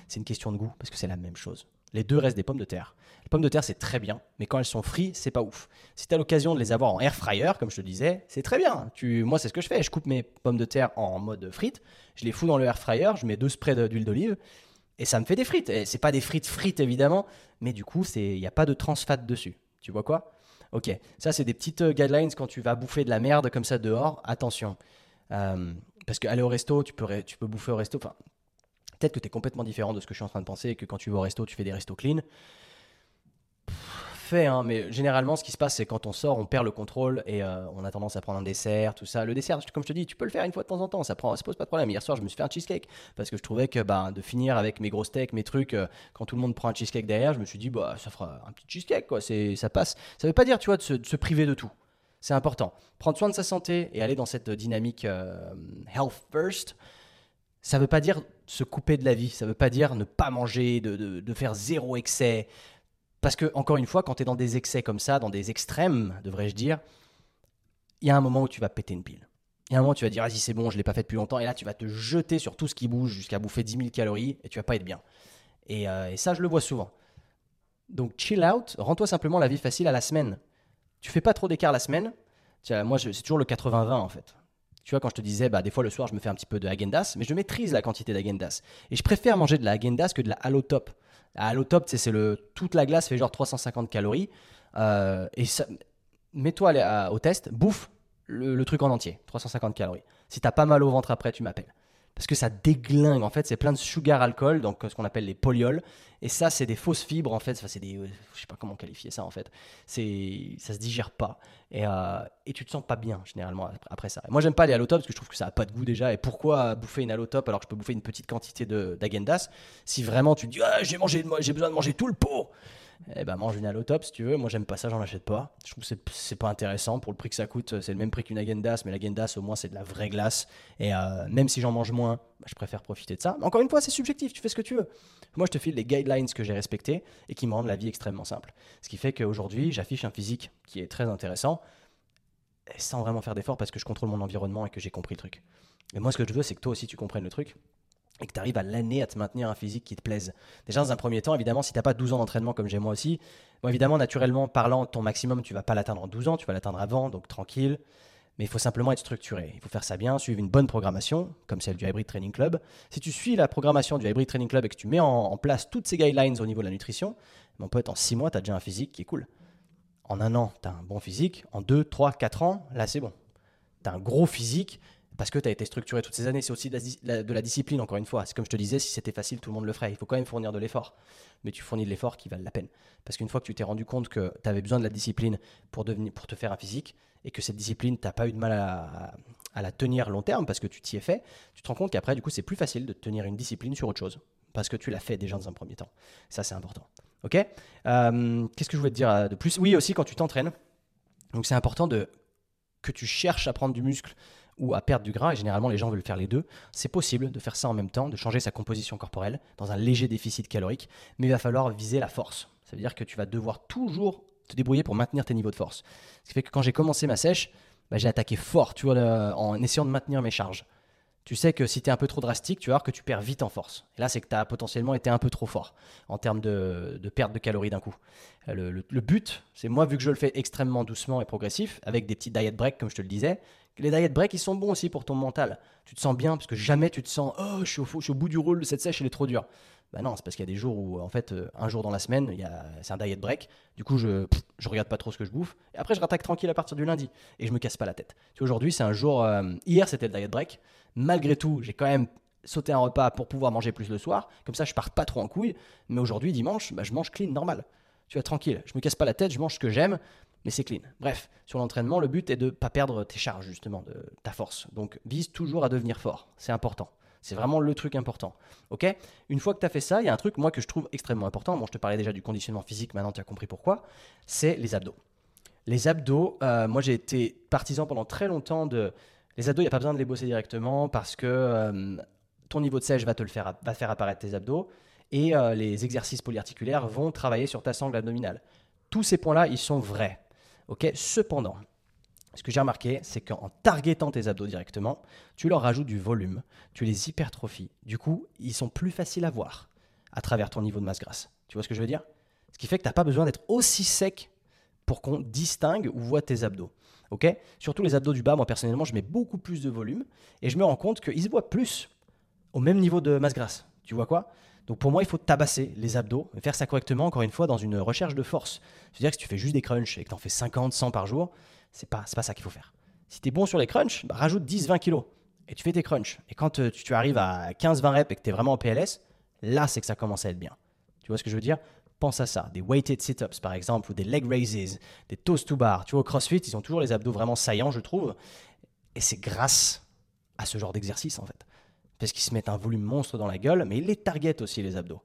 C'est une question de goût parce que c'est la même chose. Les deux restent des pommes de terre. Les pommes de terre, c'est très bien, mais quand elles sont frites, c'est pas ouf. Si tu as l'occasion de les avoir en air fryer, comme je te disais, c'est très bien. Tu... Moi, c'est ce que je fais. Je coupe mes pommes de terre en mode frites, je les fous dans le air fryer, je mets deux sprays d'huile d'olive, et ça me fait des frites. Et c'est pas des frites frites, évidemment, mais du coup, il n'y a pas de trans fat dessus. Tu vois quoi? Ok, ça, c'est des petites euh, guidelines quand tu vas bouffer de la merde comme ça dehors. Attention. Euh, parce qu'aller au resto, tu peux, tu peux bouffer au resto. Peut-être que tu es complètement différent de ce que je suis en train de penser et que quand tu vas au resto, tu fais des restos clean. fait, hein, mais généralement, ce qui se passe, c'est quand on sort, on perd le contrôle et euh, on a tendance à prendre un dessert, tout ça. Le dessert, comme je te dis, tu peux le faire une fois de temps en temps, ça prend, ça pose pas de problème. Hier soir, je me suis fait un cheesecake parce que je trouvais que bah, de finir avec mes gros steaks, mes trucs, euh, quand tout le monde prend un cheesecake derrière, je me suis dit, bah, ça fera un petit cheesecake, quoi. Ça passe. Ça veut pas dire, tu vois, de se, priver de tout. C'est important. Prendre soin de sa santé et aller dans cette dynamique euh, health first ça ne veut pas dire se couper de la vie, ça ne veut pas dire ne pas manger, de, faire zéro excès. Parce que, encore une fois, quand tu es dans des excès comme ça, dans des extrêmes, devrais-je dire, il y a un moment où tu vas péter une pile. Il y a un moment où tu vas dire, vas-y, c'est bon, je ne l'ai pas fait depuis longtemps. Et là, tu vas te jeter sur tout ce qui bouge jusqu'à bouffer 10 000 calories et tu vas pas être bien. Et, euh, et ça, je le vois souvent. Donc, chill out, rends-toi simplement la vie facile à la semaine. Tu fais pas trop d'écart la semaine. Moi, c'est toujours le 80-20 en fait. Tu vois, quand je te disais, bah, des fois le soir, je me fais un petit peu de Agendas, mais je maîtrise la quantité d'Agendas. Et je préfère manger de la Agendas que de la Halo Top. La c'est toute la glace fait genre 350 calories. Euh, et mets-toi au test, bouffe le, le, truc en entier, 350 calories. Si t'as pas mal au ventre après, tu m'appelles parce que ça déglingue. En fait, c'est plein de sugar alcool, donc ce qu'on appelle les polyols. Et ça, c'est des fausses fibres, en fait. Enfin, c'est des, je sais pas comment qualifier ça, en fait. C'est, ça se digère pas. Et, euh, et tu te sens pas bien, généralement, après ça. Moi, j'aime pas les allotop parce que je trouve que ça a pas de goût déjà. Et pourquoi bouffer une allotop alors que je peux bouffer une petite quantité d'agendas Si vraiment tu te dis, ah, j'ai besoin de manger tout le pot? Eh ben mange une allotop si tu veux. Moi j'aime pas ça, j'en achète pas. Je trouve que c'est pas intéressant pour le prix que ça coûte. C'est le même prix qu'une agendas, mais l'agendas au moins c'est de la vraie glace. Et euh, même si j'en mange moins, bah, je préfère profiter de ça. encore une fois, c'est subjectif, tu fais ce que tu veux. Moi je te file les guidelines que j'ai respectés et qui me rendent la vie extrêmement simple. Ce qui fait qu'aujourd'hui j'affiche un physique qui est très intéressant sans vraiment faire d'effort parce que je contrôle mon environnement et que j'ai compris le truc. Et moi ce que je veux c'est que toi aussi tu comprennes le truc et que tu arrives à l'année à te maintenir un physique qui te plaise. Déjà, dans un premier temps, évidemment, si tu n'as pas 12 ans d'entraînement comme j'ai moi aussi, bon, évidemment, naturellement parlant, ton maximum, tu vas pas l'atteindre en 12 ans, tu vas l'atteindre avant, donc tranquille. Mais il faut simplement être structuré. Il faut faire ça bien, suivre une bonne programmation, comme celle du Hybrid Training Club. Si tu suis la programmation du Hybrid Training Club et que tu mets en, place toutes ces guidelines au niveau de la nutrition, mon pote, en 6 mois, tu as déjà un physique qui est cool. En un an, tu as un bon physique. En 2, 3, 4 ans, là, c'est bon. Tu as un gros physique parce que tu as été structuré toutes ces années. C'est aussi de la, discipline, encore une fois. C'est comme je te disais, si c'était facile, tout le monde le ferait. Il faut quand même fournir de l'effort. Mais tu fournis de l'effort qui valent la peine. Parce qu'une fois que tu t'es rendu compte que tu avais besoin de la discipline pour, devenir, pour te faire un physique, et que cette discipline, tu n'as pas eu de mal à, la tenir long terme parce que tu t'y es fait, tu te rends compte qu'après, du coup, c'est plus facile de tenir une discipline sur autre chose. Parce que tu l'as fait déjà dans un premier temps. Ça, c'est important. Ok? Euh, Qu'est-ce que je voulais te dire euh, de plus? Oui, aussi, quand tu t'entraînes, donc c'est important de, que tu cherches à prendre du muscle ou à perdre du gras, et généralement les gens veulent faire les deux, c'est possible de faire ça en même temps, de changer sa composition corporelle dans un léger déficit calorique, mais il va falloir viser la force. Ça veut dire que tu vas devoir toujours te débrouiller pour maintenir tes niveaux de force. Ce qui fait que quand j'ai commencé ma sèche, bah, j'ai attaqué fort, tu vois, en essayant de maintenir mes charges. Tu sais que si tu es un peu trop drastique, tu vas voir que tu perds vite en force. Et là, c'est que tu as potentiellement été un peu trop fort en termes de, perte de calories d'un coup. Le, le but, c'est moi, vu que je le fais extrêmement doucement et progressif, avec des petits diet breaks, comme je te le disais, les diet breaks, ils sont bons aussi pour ton mental. Tu te sens bien parce que jamais tu te sens oh, je suis au, bout du rôle, cette sèche, elle est trop dure. Bah non, c'est parce qu'il y a des jours où, en fait, euh, un jour dans la semaine, c'est un diet break. Du coup, je, je regarde pas trop ce que je bouffe. Et après, je rattaque tranquille à partir du lundi. Et je me casse pas la tête. Tu aujourd'hui, c'est un jour. Euh, hier, c'était le diet break. Malgré tout, j'ai quand même sauté un repas pour pouvoir manger plus le soir. Comme ça, je pars pas trop en couille. Mais aujourd'hui, dimanche, bah, je mange clean, normal. Tu vois, tranquille. Je me casse pas la tête, je mange ce que j'aime mais c'est clean. Bref, sur l'entraînement, le but est de ne pas perdre tes charges, justement, de ta force. Donc, vise toujours à devenir fort. C'est important. C'est vraiment le truc important. Ok? Une fois que tu as fait ça, il y a un truc, moi, que je trouve extrêmement important. Bon, je te parlais déjà du conditionnement physique, maintenant tu as compris pourquoi. C'est les abdos. Les abdos, euh, moi, j'ai été partisan pendant très longtemps de. Les abdos, il n'y a pas besoin de les bosser directement parce que euh, ton niveau de sèche va te le faire, va faire apparaître tes abdos et euh, les exercices polyarticulaires vont travailler sur ta sangle abdominale. Tous ces points-là, ils sont vrais. Cependant, ce que j'ai remarqué, c'est qu'en targetant tes abdos directement, tu leur rajoutes du volume, tu les hypertrophies. Du coup, ils sont plus faciles à voir à travers ton niveau de masse grasse. Tu vois ce que je veux dire? Ce qui fait que tu n'as pas besoin d'être aussi sec pour qu'on distingue ou voit tes abdos. Surtout les abdos du bas, moi personnellement, je mets beaucoup plus de volume et je me rends compte qu'ils se voient plus au même niveau de masse grasse. Tu vois quoi? Donc pour moi, il faut tabasser les abdos, et faire ça correctement, encore une fois, dans une recherche de force. C'est-à-dire que si tu fais juste des crunchs et que tu en fais 50, 100 par jour, c'est pas, pas ça qu'il faut faire. Si tu es bon sur les crunchs, bah, rajoute 10, 20 kilos et tu fais tes crunchs. Et quand euh, tu, arrives à 15, 20 reps et que tu es vraiment en PLS, là, c'est que ça commence à être bien. Tu vois ce que je veux dire? Pense à ça. Des weighted sit-ups, par exemple, ou des leg raises, des toast to bar. Tu vois, au CrossFit, ils ont toujours les abdos vraiment saillants, je trouve. Et c'est grâce à ce genre d'exercice, en fait parce qu'ils se mettent un volume monstre dans la gueule, mais ils les targetent aussi, les abdos.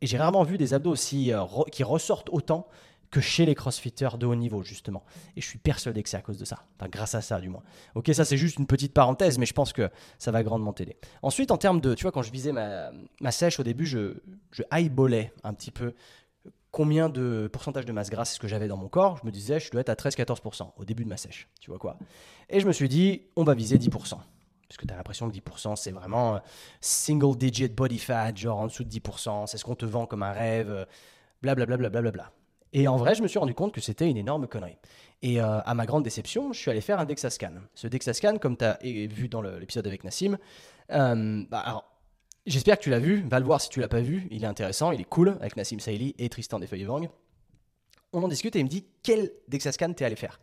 Et j'ai rarement vu des abdos aussi euh, qui ressortent autant que chez les crossfitters de haut niveau, justement. Et je suis persuadé que c'est à cause de ça. Enfin, grâce à ça, du moins. Ok, ça, c'est juste une petite parenthèse, mais je pense que ça va grandement t'aider. Ensuite, en termes de. Tu vois, quand je visais ma, sèche au début, je, je un petit peu combien de pourcentage de masse grasse est-ce que j'avais dans mon corps. Je me disais, je dois être à 13-14% au début de ma sèche. Tu vois quoi? Et je me suis dit, on va viser 10% parce que tu as l'impression que 10%, c'est vraiment euh, single digit body fat, genre en dessous de 10%, c'est ce qu'on te vend comme un rêve, blablabla. Bla, bla, bla, bla, Et en vrai, je me suis rendu compte que c'était une énorme connerie. Et euh, à ma grande déception, je suis allé faire un DexaScan. Ce DexaScan, comme tu as vu dans l'épisode avec Nassim, euh, bah, j'espère que tu l'as vu, va le voir si tu l'as pas vu, il est intéressant, il est cool, avec Nassim Saïli et Tristan Desfeuilles-Vang. On en discute et il me dit quel DexaScan t'es allé faire?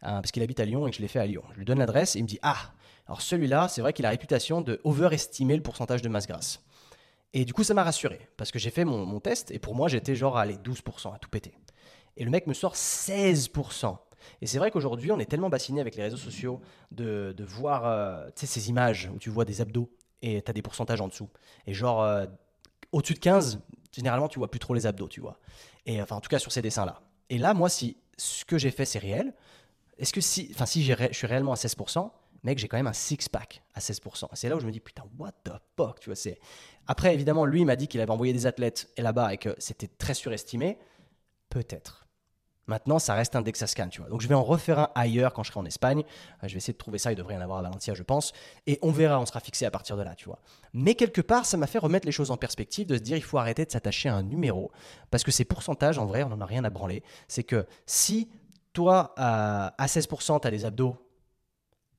Parce qu'il habite à Lyon et que je l'ai fait à Lyon. Je lui donne l'adresse et il me dit Ah, alors celui-là, c'est vrai qu'il a la réputation de overestimer le pourcentage de masse grasse. Et du coup, ça m'a rassuré, parce que j'ai fait mon, test, et pour moi, j'étais genre à 12% à tout péter. Et le mec me sort 16%. Et c'est vrai qu'aujourd'hui, on est tellement bassiné avec les réseaux sociaux de, voir euh, ces images où tu vois des abdos et tu as des pourcentages en dessous. Et genre, euh, au-dessus de 15, généralement, tu vois plus trop les abdos, tu vois. Et enfin, en tout cas, sur ces dessins-là. Et là, moi, si ce que j'ai fait, c'est réel, est-ce que si, si je suis réellement à 16%, mec, j'ai quand même un six-pack à 16%. C'est là où je me dis, putain, what the fuck, tu vois. Après, évidemment, lui, m'a dit qu'il avait envoyé des athlètes là-bas et que c'était très surestimé. Peut-être. Maintenant, ça reste un Dexascan, tu vois. Donc, je vais en refaire un ailleurs quand je serai en Espagne. Euh, je vais essayer de trouver ça. Il devrait y en avoir à Valencia, je pense. Et on verra, on sera fixé à partir de là, tu vois. Mais quelque part, ça m'a fait remettre les choses en perspective, de se dire, il faut arrêter de s'attacher à un numéro. Parce que ces pourcentages, en vrai, on n'en a rien à branler. C'est que si toi, à 16%, tu as des abdos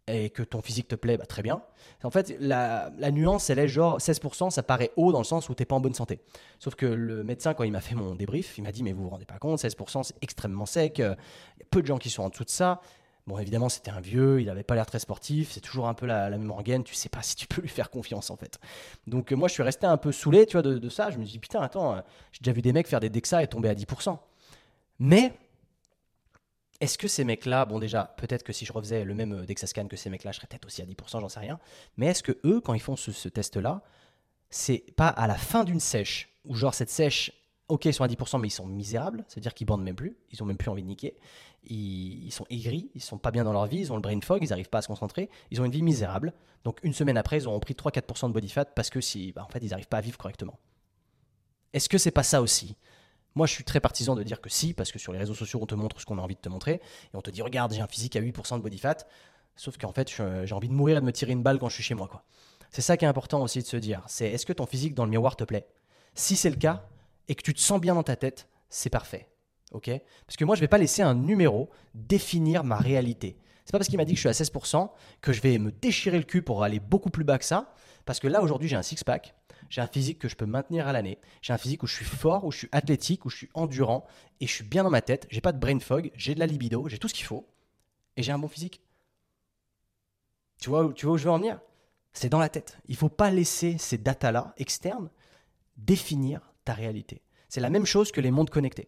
et que ton physique te plaît, bah, très bien. En fait, la, nuance, elle est genre 16%, ça paraît haut dans le sens où tu n'es pas en bonne santé. Sauf que le médecin, quand il m'a fait mon débrief, il m'a dit Mais vous vous rendez pas compte, 16%, c'est extrêmement sec. Il y a peu de gens qui sont en dessous de ça. Bon, évidemment, c'était un vieux, il n'avait pas l'air très sportif, c'est toujours un peu la, même organe, tu sais pas si tu peux lui faire confiance en fait. Donc, euh, moi, je suis resté un peu saoulé, tu vois, de, de ça. Je me dis Putain, attends, euh, j'ai déjà vu des mecs faire des Dexa et tomber à 10%. Mais est-ce que ces mecs-là, bon déjà, peut-être que si je refaisais le même euh, Dexascan que ces mecs-là, je serais peut-être aussi à 10%, j'en sais rien. Mais est-ce que eux, quand ils font ce, test-là, c'est pas à la fin d'une sèche, où genre cette sèche, ok, ils sont à 10%, mais ils sont misérables, c'est-à-dire qu'ils bandent même plus, ils ont même plus envie de niquer, ils, sont aigris, ils sont pas bien dans leur vie, ils ont le brain fog, ils n'arrivent pas à se concentrer, ils ont une vie misérable. Donc une semaine après, ils auront pris 3-4% de body fat parce que si, bah, fait, ils n'arrivent pas à vivre correctement. Est-ce que c'est pas ça aussi? Moi, je suis très partisan de dire que si, parce que sur les réseaux sociaux, on te montre ce qu'on a envie de te montrer. Et on te dit, regarde, j'ai un physique à 8% de body fat. Sauf qu'en fait, j'ai envie de mourir et de me tirer une balle quand je suis chez moi. quoi. C'est ça qui est important aussi de se dire. C'est est-ce que ton physique dans le miroir te plaît? Si c'est le cas et que tu te sens bien dans ta tête, c'est parfait. Parce que moi, je ne vais pas laisser un numéro définir ma réalité. C'est pas parce qu'il m'a dit que je suis à 16% que je vais me déchirer le cul pour aller beaucoup plus bas que ça. Parce que là, aujourd'hui, j'ai un six-pack. J'ai un physique que je peux maintenir à l'année. J'ai un physique où je suis fort, où je suis athlétique, où je suis endurant et je suis bien dans ma tête. J'ai pas de brain fog, j'ai de la libido, j'ai tout ce qu'il faut et j'ai un bon physique. Tu vois, où je veux en venir? C'est dans la tête. Il faut pas laisser ces datas-là externes définir ta réalité. C'est la même chose que les mondes connectés.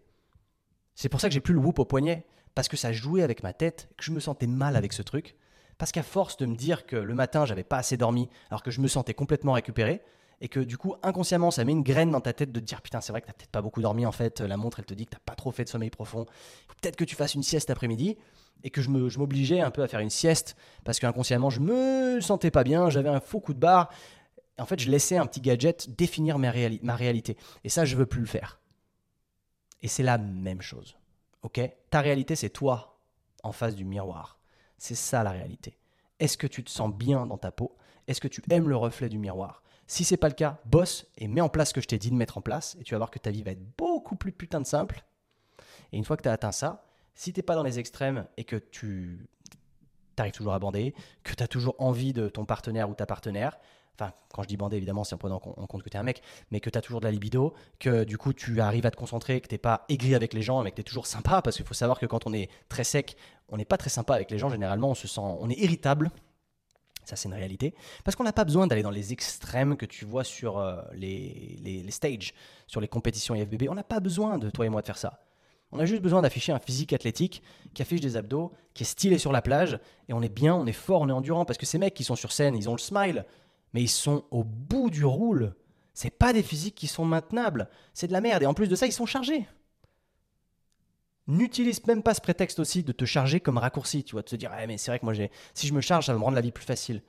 C'est pour ça que j'ai plus le whoop au poignet parce que ça jouait avec ma tête, que je me sentais mal avec ce truc. Parce qu'à force de me dire que le matin j'avais pas assez dormi alors que je me sentais complètement récupéré, et que du coup inconsciemment ça met une graine dans ta tête de te dire putain c'est vrai que t'as peut-être pas beaucoup dormi en fait. La montre elle te dit que t'as pas trop fait de sommeil profond. Peut-être que tu fasses une sieste après-midi et que je m'obligeais un peu à faire une sieste parce qu'inconsciemment je me sentais pas bien j'avais un faux coup de barre. En fait je laissais un petit gadget définir ma, ma réalité. Et ça je veux plus le faire. Et c'est la même chose. Ok? Ta réalité c'est toi en face du miroir. C'est ça la réalité. Est-ce que tu te sens bien dans ta peau? Est-ce que tu aimes le reflet du miroir? Si c'est pas le cas, bosse et mets en place ce que je t'ai dit de mettre en place et tu vas voir que ta vie va être beaucoup plus putain de simple. Et une fois que tu as atteint ça, si t'es pas dans les extrêmes et que tu arrives toujours à bander, que tu as toujours envie de ton partenaire ou ta partenaire, enfin quand je dis bander évidemment c'est en prenant en compte que tu es un mec, mais que tu as toujours de la libido, que du coup tu arrives à te concentrer, que t'es pas aigri avec les gens, mais que tu es toujours sympa, parce qu'il faut savoir que quand on est très sec, on n'est pas très sympa avec les gens, généralement on se sent, on est irritable, ça, c'est une réalité. Parce qu'on n'a pas besoin d'aller dans les extrêmes que tu vois sur euh, les, les, stages, sur les compétitions IFBB. On n'a pas besoin de toi et moi de faire ça. On a juste besoin d'afficher un physique athlétique qui affiche des abdos, qui est stylé sur la plage, et on est bien, on est fort, on est endurant. Parce que ces mecs qui sont sur scène, ils ont le smile, mais ils sont au bout du roule. C'est pas des physiques qui sont maintenables. C'est de la merde. Et en plus de ça, ils sont chargés. N'utilise même pas ce prétexte aussi de te charger comme raccourci, tu vois, de te dire, ah, mais c'est vrai que moi, j'ai, si je me charge, ça va me rendre la vie plus facile.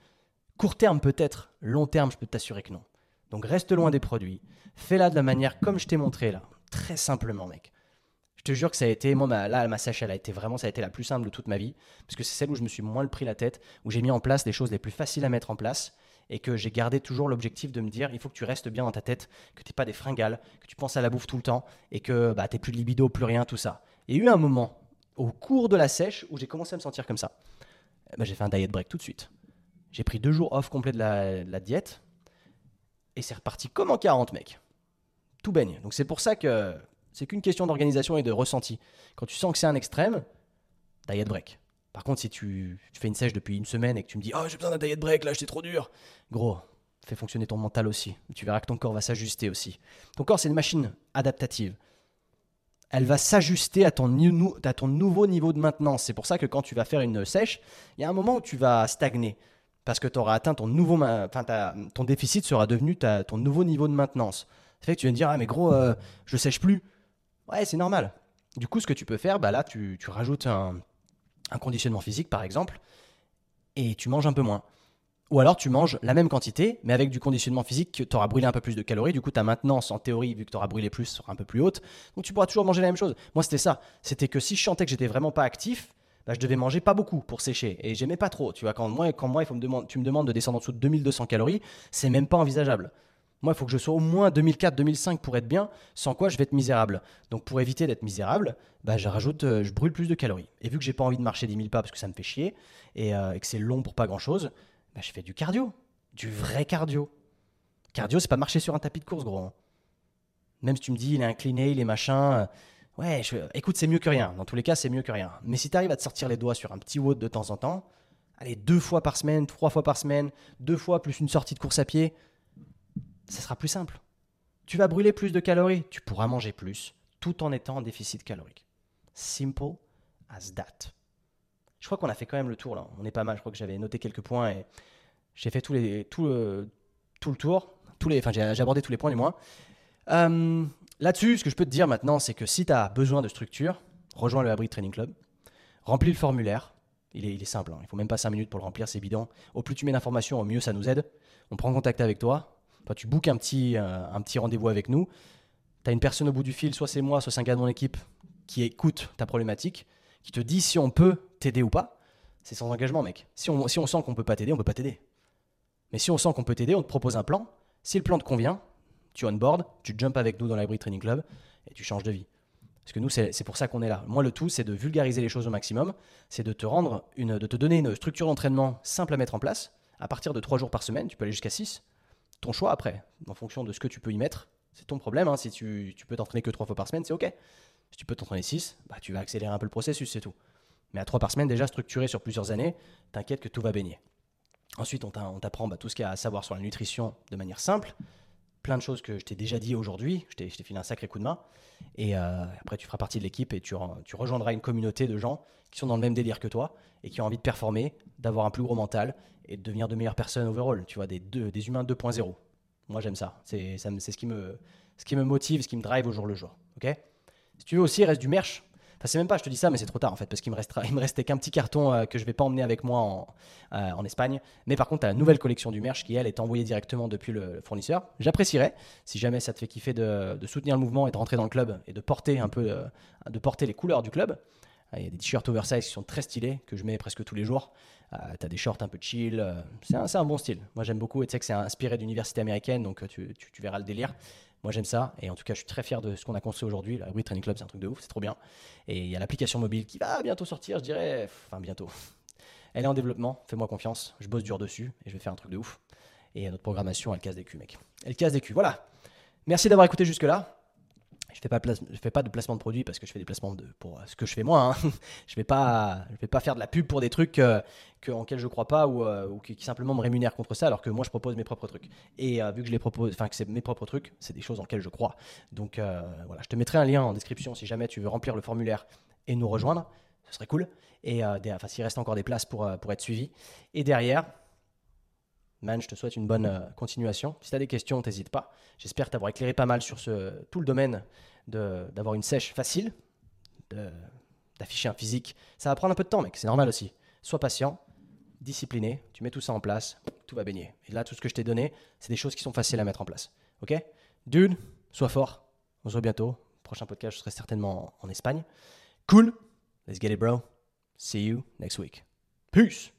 Court terme peut-être, long terme, je peux t'assurer que non. Donc reste loin des produits. Fais-la de la manière comme je t'ai montré là. Très simplement, mec. Je te jure que ça a été, moi, là, ma sèche, elle a été vraiment, ça a été la plus simple de toute ma vie. Parce que c'est celle où je me suis moins le pris la tête, où j'ai mis en place les choses les plus faciles à mettre en place. Et que j'ai gardé toujours l'objectif de me dire, il faut que tu restes bien dans ta tête, que tu n'es pas des fringales, que tu penses à la bouffe tout le temps, et que bah, tu plus de libido, plus rien, tout ça. Il y a eu un moment, au cours de la sèche, où j'ai commencé à me sentir comme ça. Eh ben, j'ai fait un diet break tout de suite. J'ai pris deux jours off complet de la, diète. Et c'est reparti comme en 40, mec. Tout baigne. Donc c'est pour ça que c'est qu'une question d'organisation et de ressenti. Quand tu sens que c'est un extrême, diet break. Par contre, si tu, fais une sèche depuis une semaine et que tu me dis Oh, j'ai besoin d'un diet break, là, j'étais trop dur. Gros, fais fonctionner ton mental aussi. Tu verras que ton corps va s'ajuster aussi. Ton corps, c'est une machine adaptative elle va s'ajuster à, ton, nouveau niveau de maintenance. C'est pour ça que quand tu vas faire une sèche, il y a un moment où tu vas stagner. Parce que tu auras atteint ton nouveau. Enfin, ton déficit sera devenu ton nouveau niveau de maintenance. Ça fait que tu vas me dire Ah, mais gros, euh, je sèche plus. Ouais, c'est normal. Du coup, ce que tu peux faire, bah là, tu, rajoutes un, conditionnement physique, par exemple, et tu manges un peu moins. Ou alors tu manges la même quantité, mais avec du conditionnement physique, tu auras brûlé un peu plus de calories. Du coup, ta maintenance, en théorie, vu que tu auras brûlé plus, sera un peu plus haute. Donc tu pourras toujours manger la même chose. Moi, c'était ça. C'était que si je chantais que j'étais vraiment pas actif, bah, je devais manger pas beaucoup pour sécher. Et j'aimais pas trop. Tu vois, quand moi, quand moi il faut me tu me demandes de descendre en dessous de 2200 calories, c'est même pas envisageable. Moi, il faut que je sois au moins 2004-2005 pour être bien, sans quoi je vais être misérable. Donc, pour éviter d'être misérable, bah, je rajoute, euh, je brûle plus de calories. Et vu que j'ai pas envie de marcher 10 000 pas parce que ça me fait chier et, euh, et que c'est long pour pas grand chose, bah, je fais du cardio du vrai cardio. Cardio, c'est pas marcher sur un tapis de course, gros. Hein. Même si tu me dis, il est incliné, il est machin. Euh, ouais, écoute, c'est mieux que rien. Dans tous les cas, c'est mieux que rien. Mais si tu arrives à te sortir les doigts sur un petit WOD de temps en temps, allez, deux fois par semaine, trois fois par semaine, deux fois plus une sortie de course à pied, ça sera plus simple. Tu vas brûler plus de calories, tu pourras manger plus, tout en étant en déficit calorique. Simple as that. Je crois qu'on a fait quand même le tour là. On est pas mal. Je crois que j'avais noté quelques points et j'ai fait tout, le, tout le tour, tous les, enfin j'ai abordé tous les points du moins. Euh, là-dessus, ce que je peux te dire maintenant, c'est que si tu as besoin de structure, rejoins le Abri Training Club, remplis le formulaire. Il est, simple, hein. il faut même pas 5 minutes pour le remplir, c'est bidon. Au plus tu mets d'informations, au mieux ça nous aide. On prend contact avec toi. Toi, tu bookes un petit, euh, un petit rendez-vous avec nous. Tu as une personne au bout du fil, soit c'est moi, soit c'est un gars de mon équipe, qui écoute ta problématique, qui te dit si on peut t'aider ou pas. C'est sans engagement, mec. Si on, sent qu'on peut pas t'aider, on peut pas t'aider. Mais si on sent qu'on peut t'aider, on te propose un plan. Si le plan te convient, tu on board, tu jumps avec nous dans l'Hybrid Training Club et tu changes de vie. Parce que nous, c'est pour ça qu'on est là. Moi, le tout, c'est de vulgariser les choses au maximum. C'est de te rendre de te donner une structure d'entraînement simple à mettre en place. À partir de 3 jours par semaine, tu peux aller jusqu'à 6. Ton choix après, en fonction de ce que tu peux y mettre, c'est ton problème. Hein. Si tu, tu peux t'entraîner que 3 fois par semaine, c'est OK. Si tu peux t'entraîner 6, bah, tu vas accélérer un peu le processus, c'est tout. Mais à 3 par semaine, déjà structuré sur plusieurs années, t'inquiète que tout va baigner. Ensuite, on t'apprend bah, tout ce qu'il y a à savoir sur la nutrition de manière simple. Plein de choses que je t'ai déjà dit aujourd'hui. Je t'ai filé un sacré coup de main. Et euh, après, tu feras partie de l'équipe et tu, rejoindras une communauté de gens qui sont dans le même délire que toi et qui ont envie de performer, d'avoir un plus gros mental et de devenir de meilleures personnes overall. Tu vois, des, des humains 2.0. Moi, j'aime ça. C'est ce, ce qui me motive, ce qui me drive au jour le jour. Ok? Si tu veux aussi, il reste du merch Enfin, c'est même pas, je te dis ça, mais c'est trop tard en fait, parce qu'il me, me restait qu'un petit carton euh, que je vais pas emmener avec moi en, euh, Espagne. Mais par contre, tu as la nouvelle collection du merch qui, elle, est envoyée directement depuis le, fournisseur. J'apprécierais, si jamais ça te fait kiffer de, de, soutenir le mouvement et de rentrer dans le club et de porter un peu, euh, de porter les couleurs du club. Il y a des t-shirts oversize qui sont très stylés, que je mets presque tous les jours. tu as des shorts un peu chill. c'est un, bon style. Moi, j'aime beaucoup. Et tu sais que c'est inspiré d'université américaine, donc tu, tu verras le délire. Moi, j'aime ça. Et en tout cas, je suis très fier de ce qu'on a construit aujourd'hui. La Wii Training Club, c'est un truc de ouf, c'est trop bien. Et il y a l'application mobile qui va bientôt sortir, je dirais. Enfin, bientôt. Elle est en développement, fais-moi confiance. Je bosse dur dessus et je vais faire un truc de ouf. Et notre programmation, elle casse des culs, mec. Elle casse des culs. Voilà. Merci d'avoir écouté jusque-là. Je fais pas fais pas de placement de produits parce que je fais des placements pour euh, ce que je fais moi. Hein. je vais pas, je vais pas faire de la pub pour des trucs euh, que, en lesquels je crois pas ou, euh, qui, simplement me rémunèrent contre ça, alors que moi je propose mes propres trucs. Et vu que je les propose, enfin que c'est mes propres trucs, c'est des choses en lesquelles je crois. Donc voilà, je te mettrai un lien en description si jamais tu veux remplir le formulaire et nous rejoindre, ce serait cool. Et enfin s'il reste encore des places pour pour être suivi. Et derrière, Man, je te souhaite une bonne euh, continuation. Si tu as des questions, n'hésite pas. J'espère t'avoir éclairé pas mal sur ce, tout le domaine d'avoir une sèche facile, d'afficher un physique. Ça va prendre un peu de temps, mec, c'est normal aussi. Sois patient, discipliné, tu mets tout ça en place, tout va baigner. Et là, tout ce que je t'ai donné, c'est des choses qui sont faciles à mettre en place. Ok? Dude, sois fort. On se voit bientôt. Prochain podcast, je serai certainement en Espagne. Cool? Let's get it, bro. See you next week. Peace.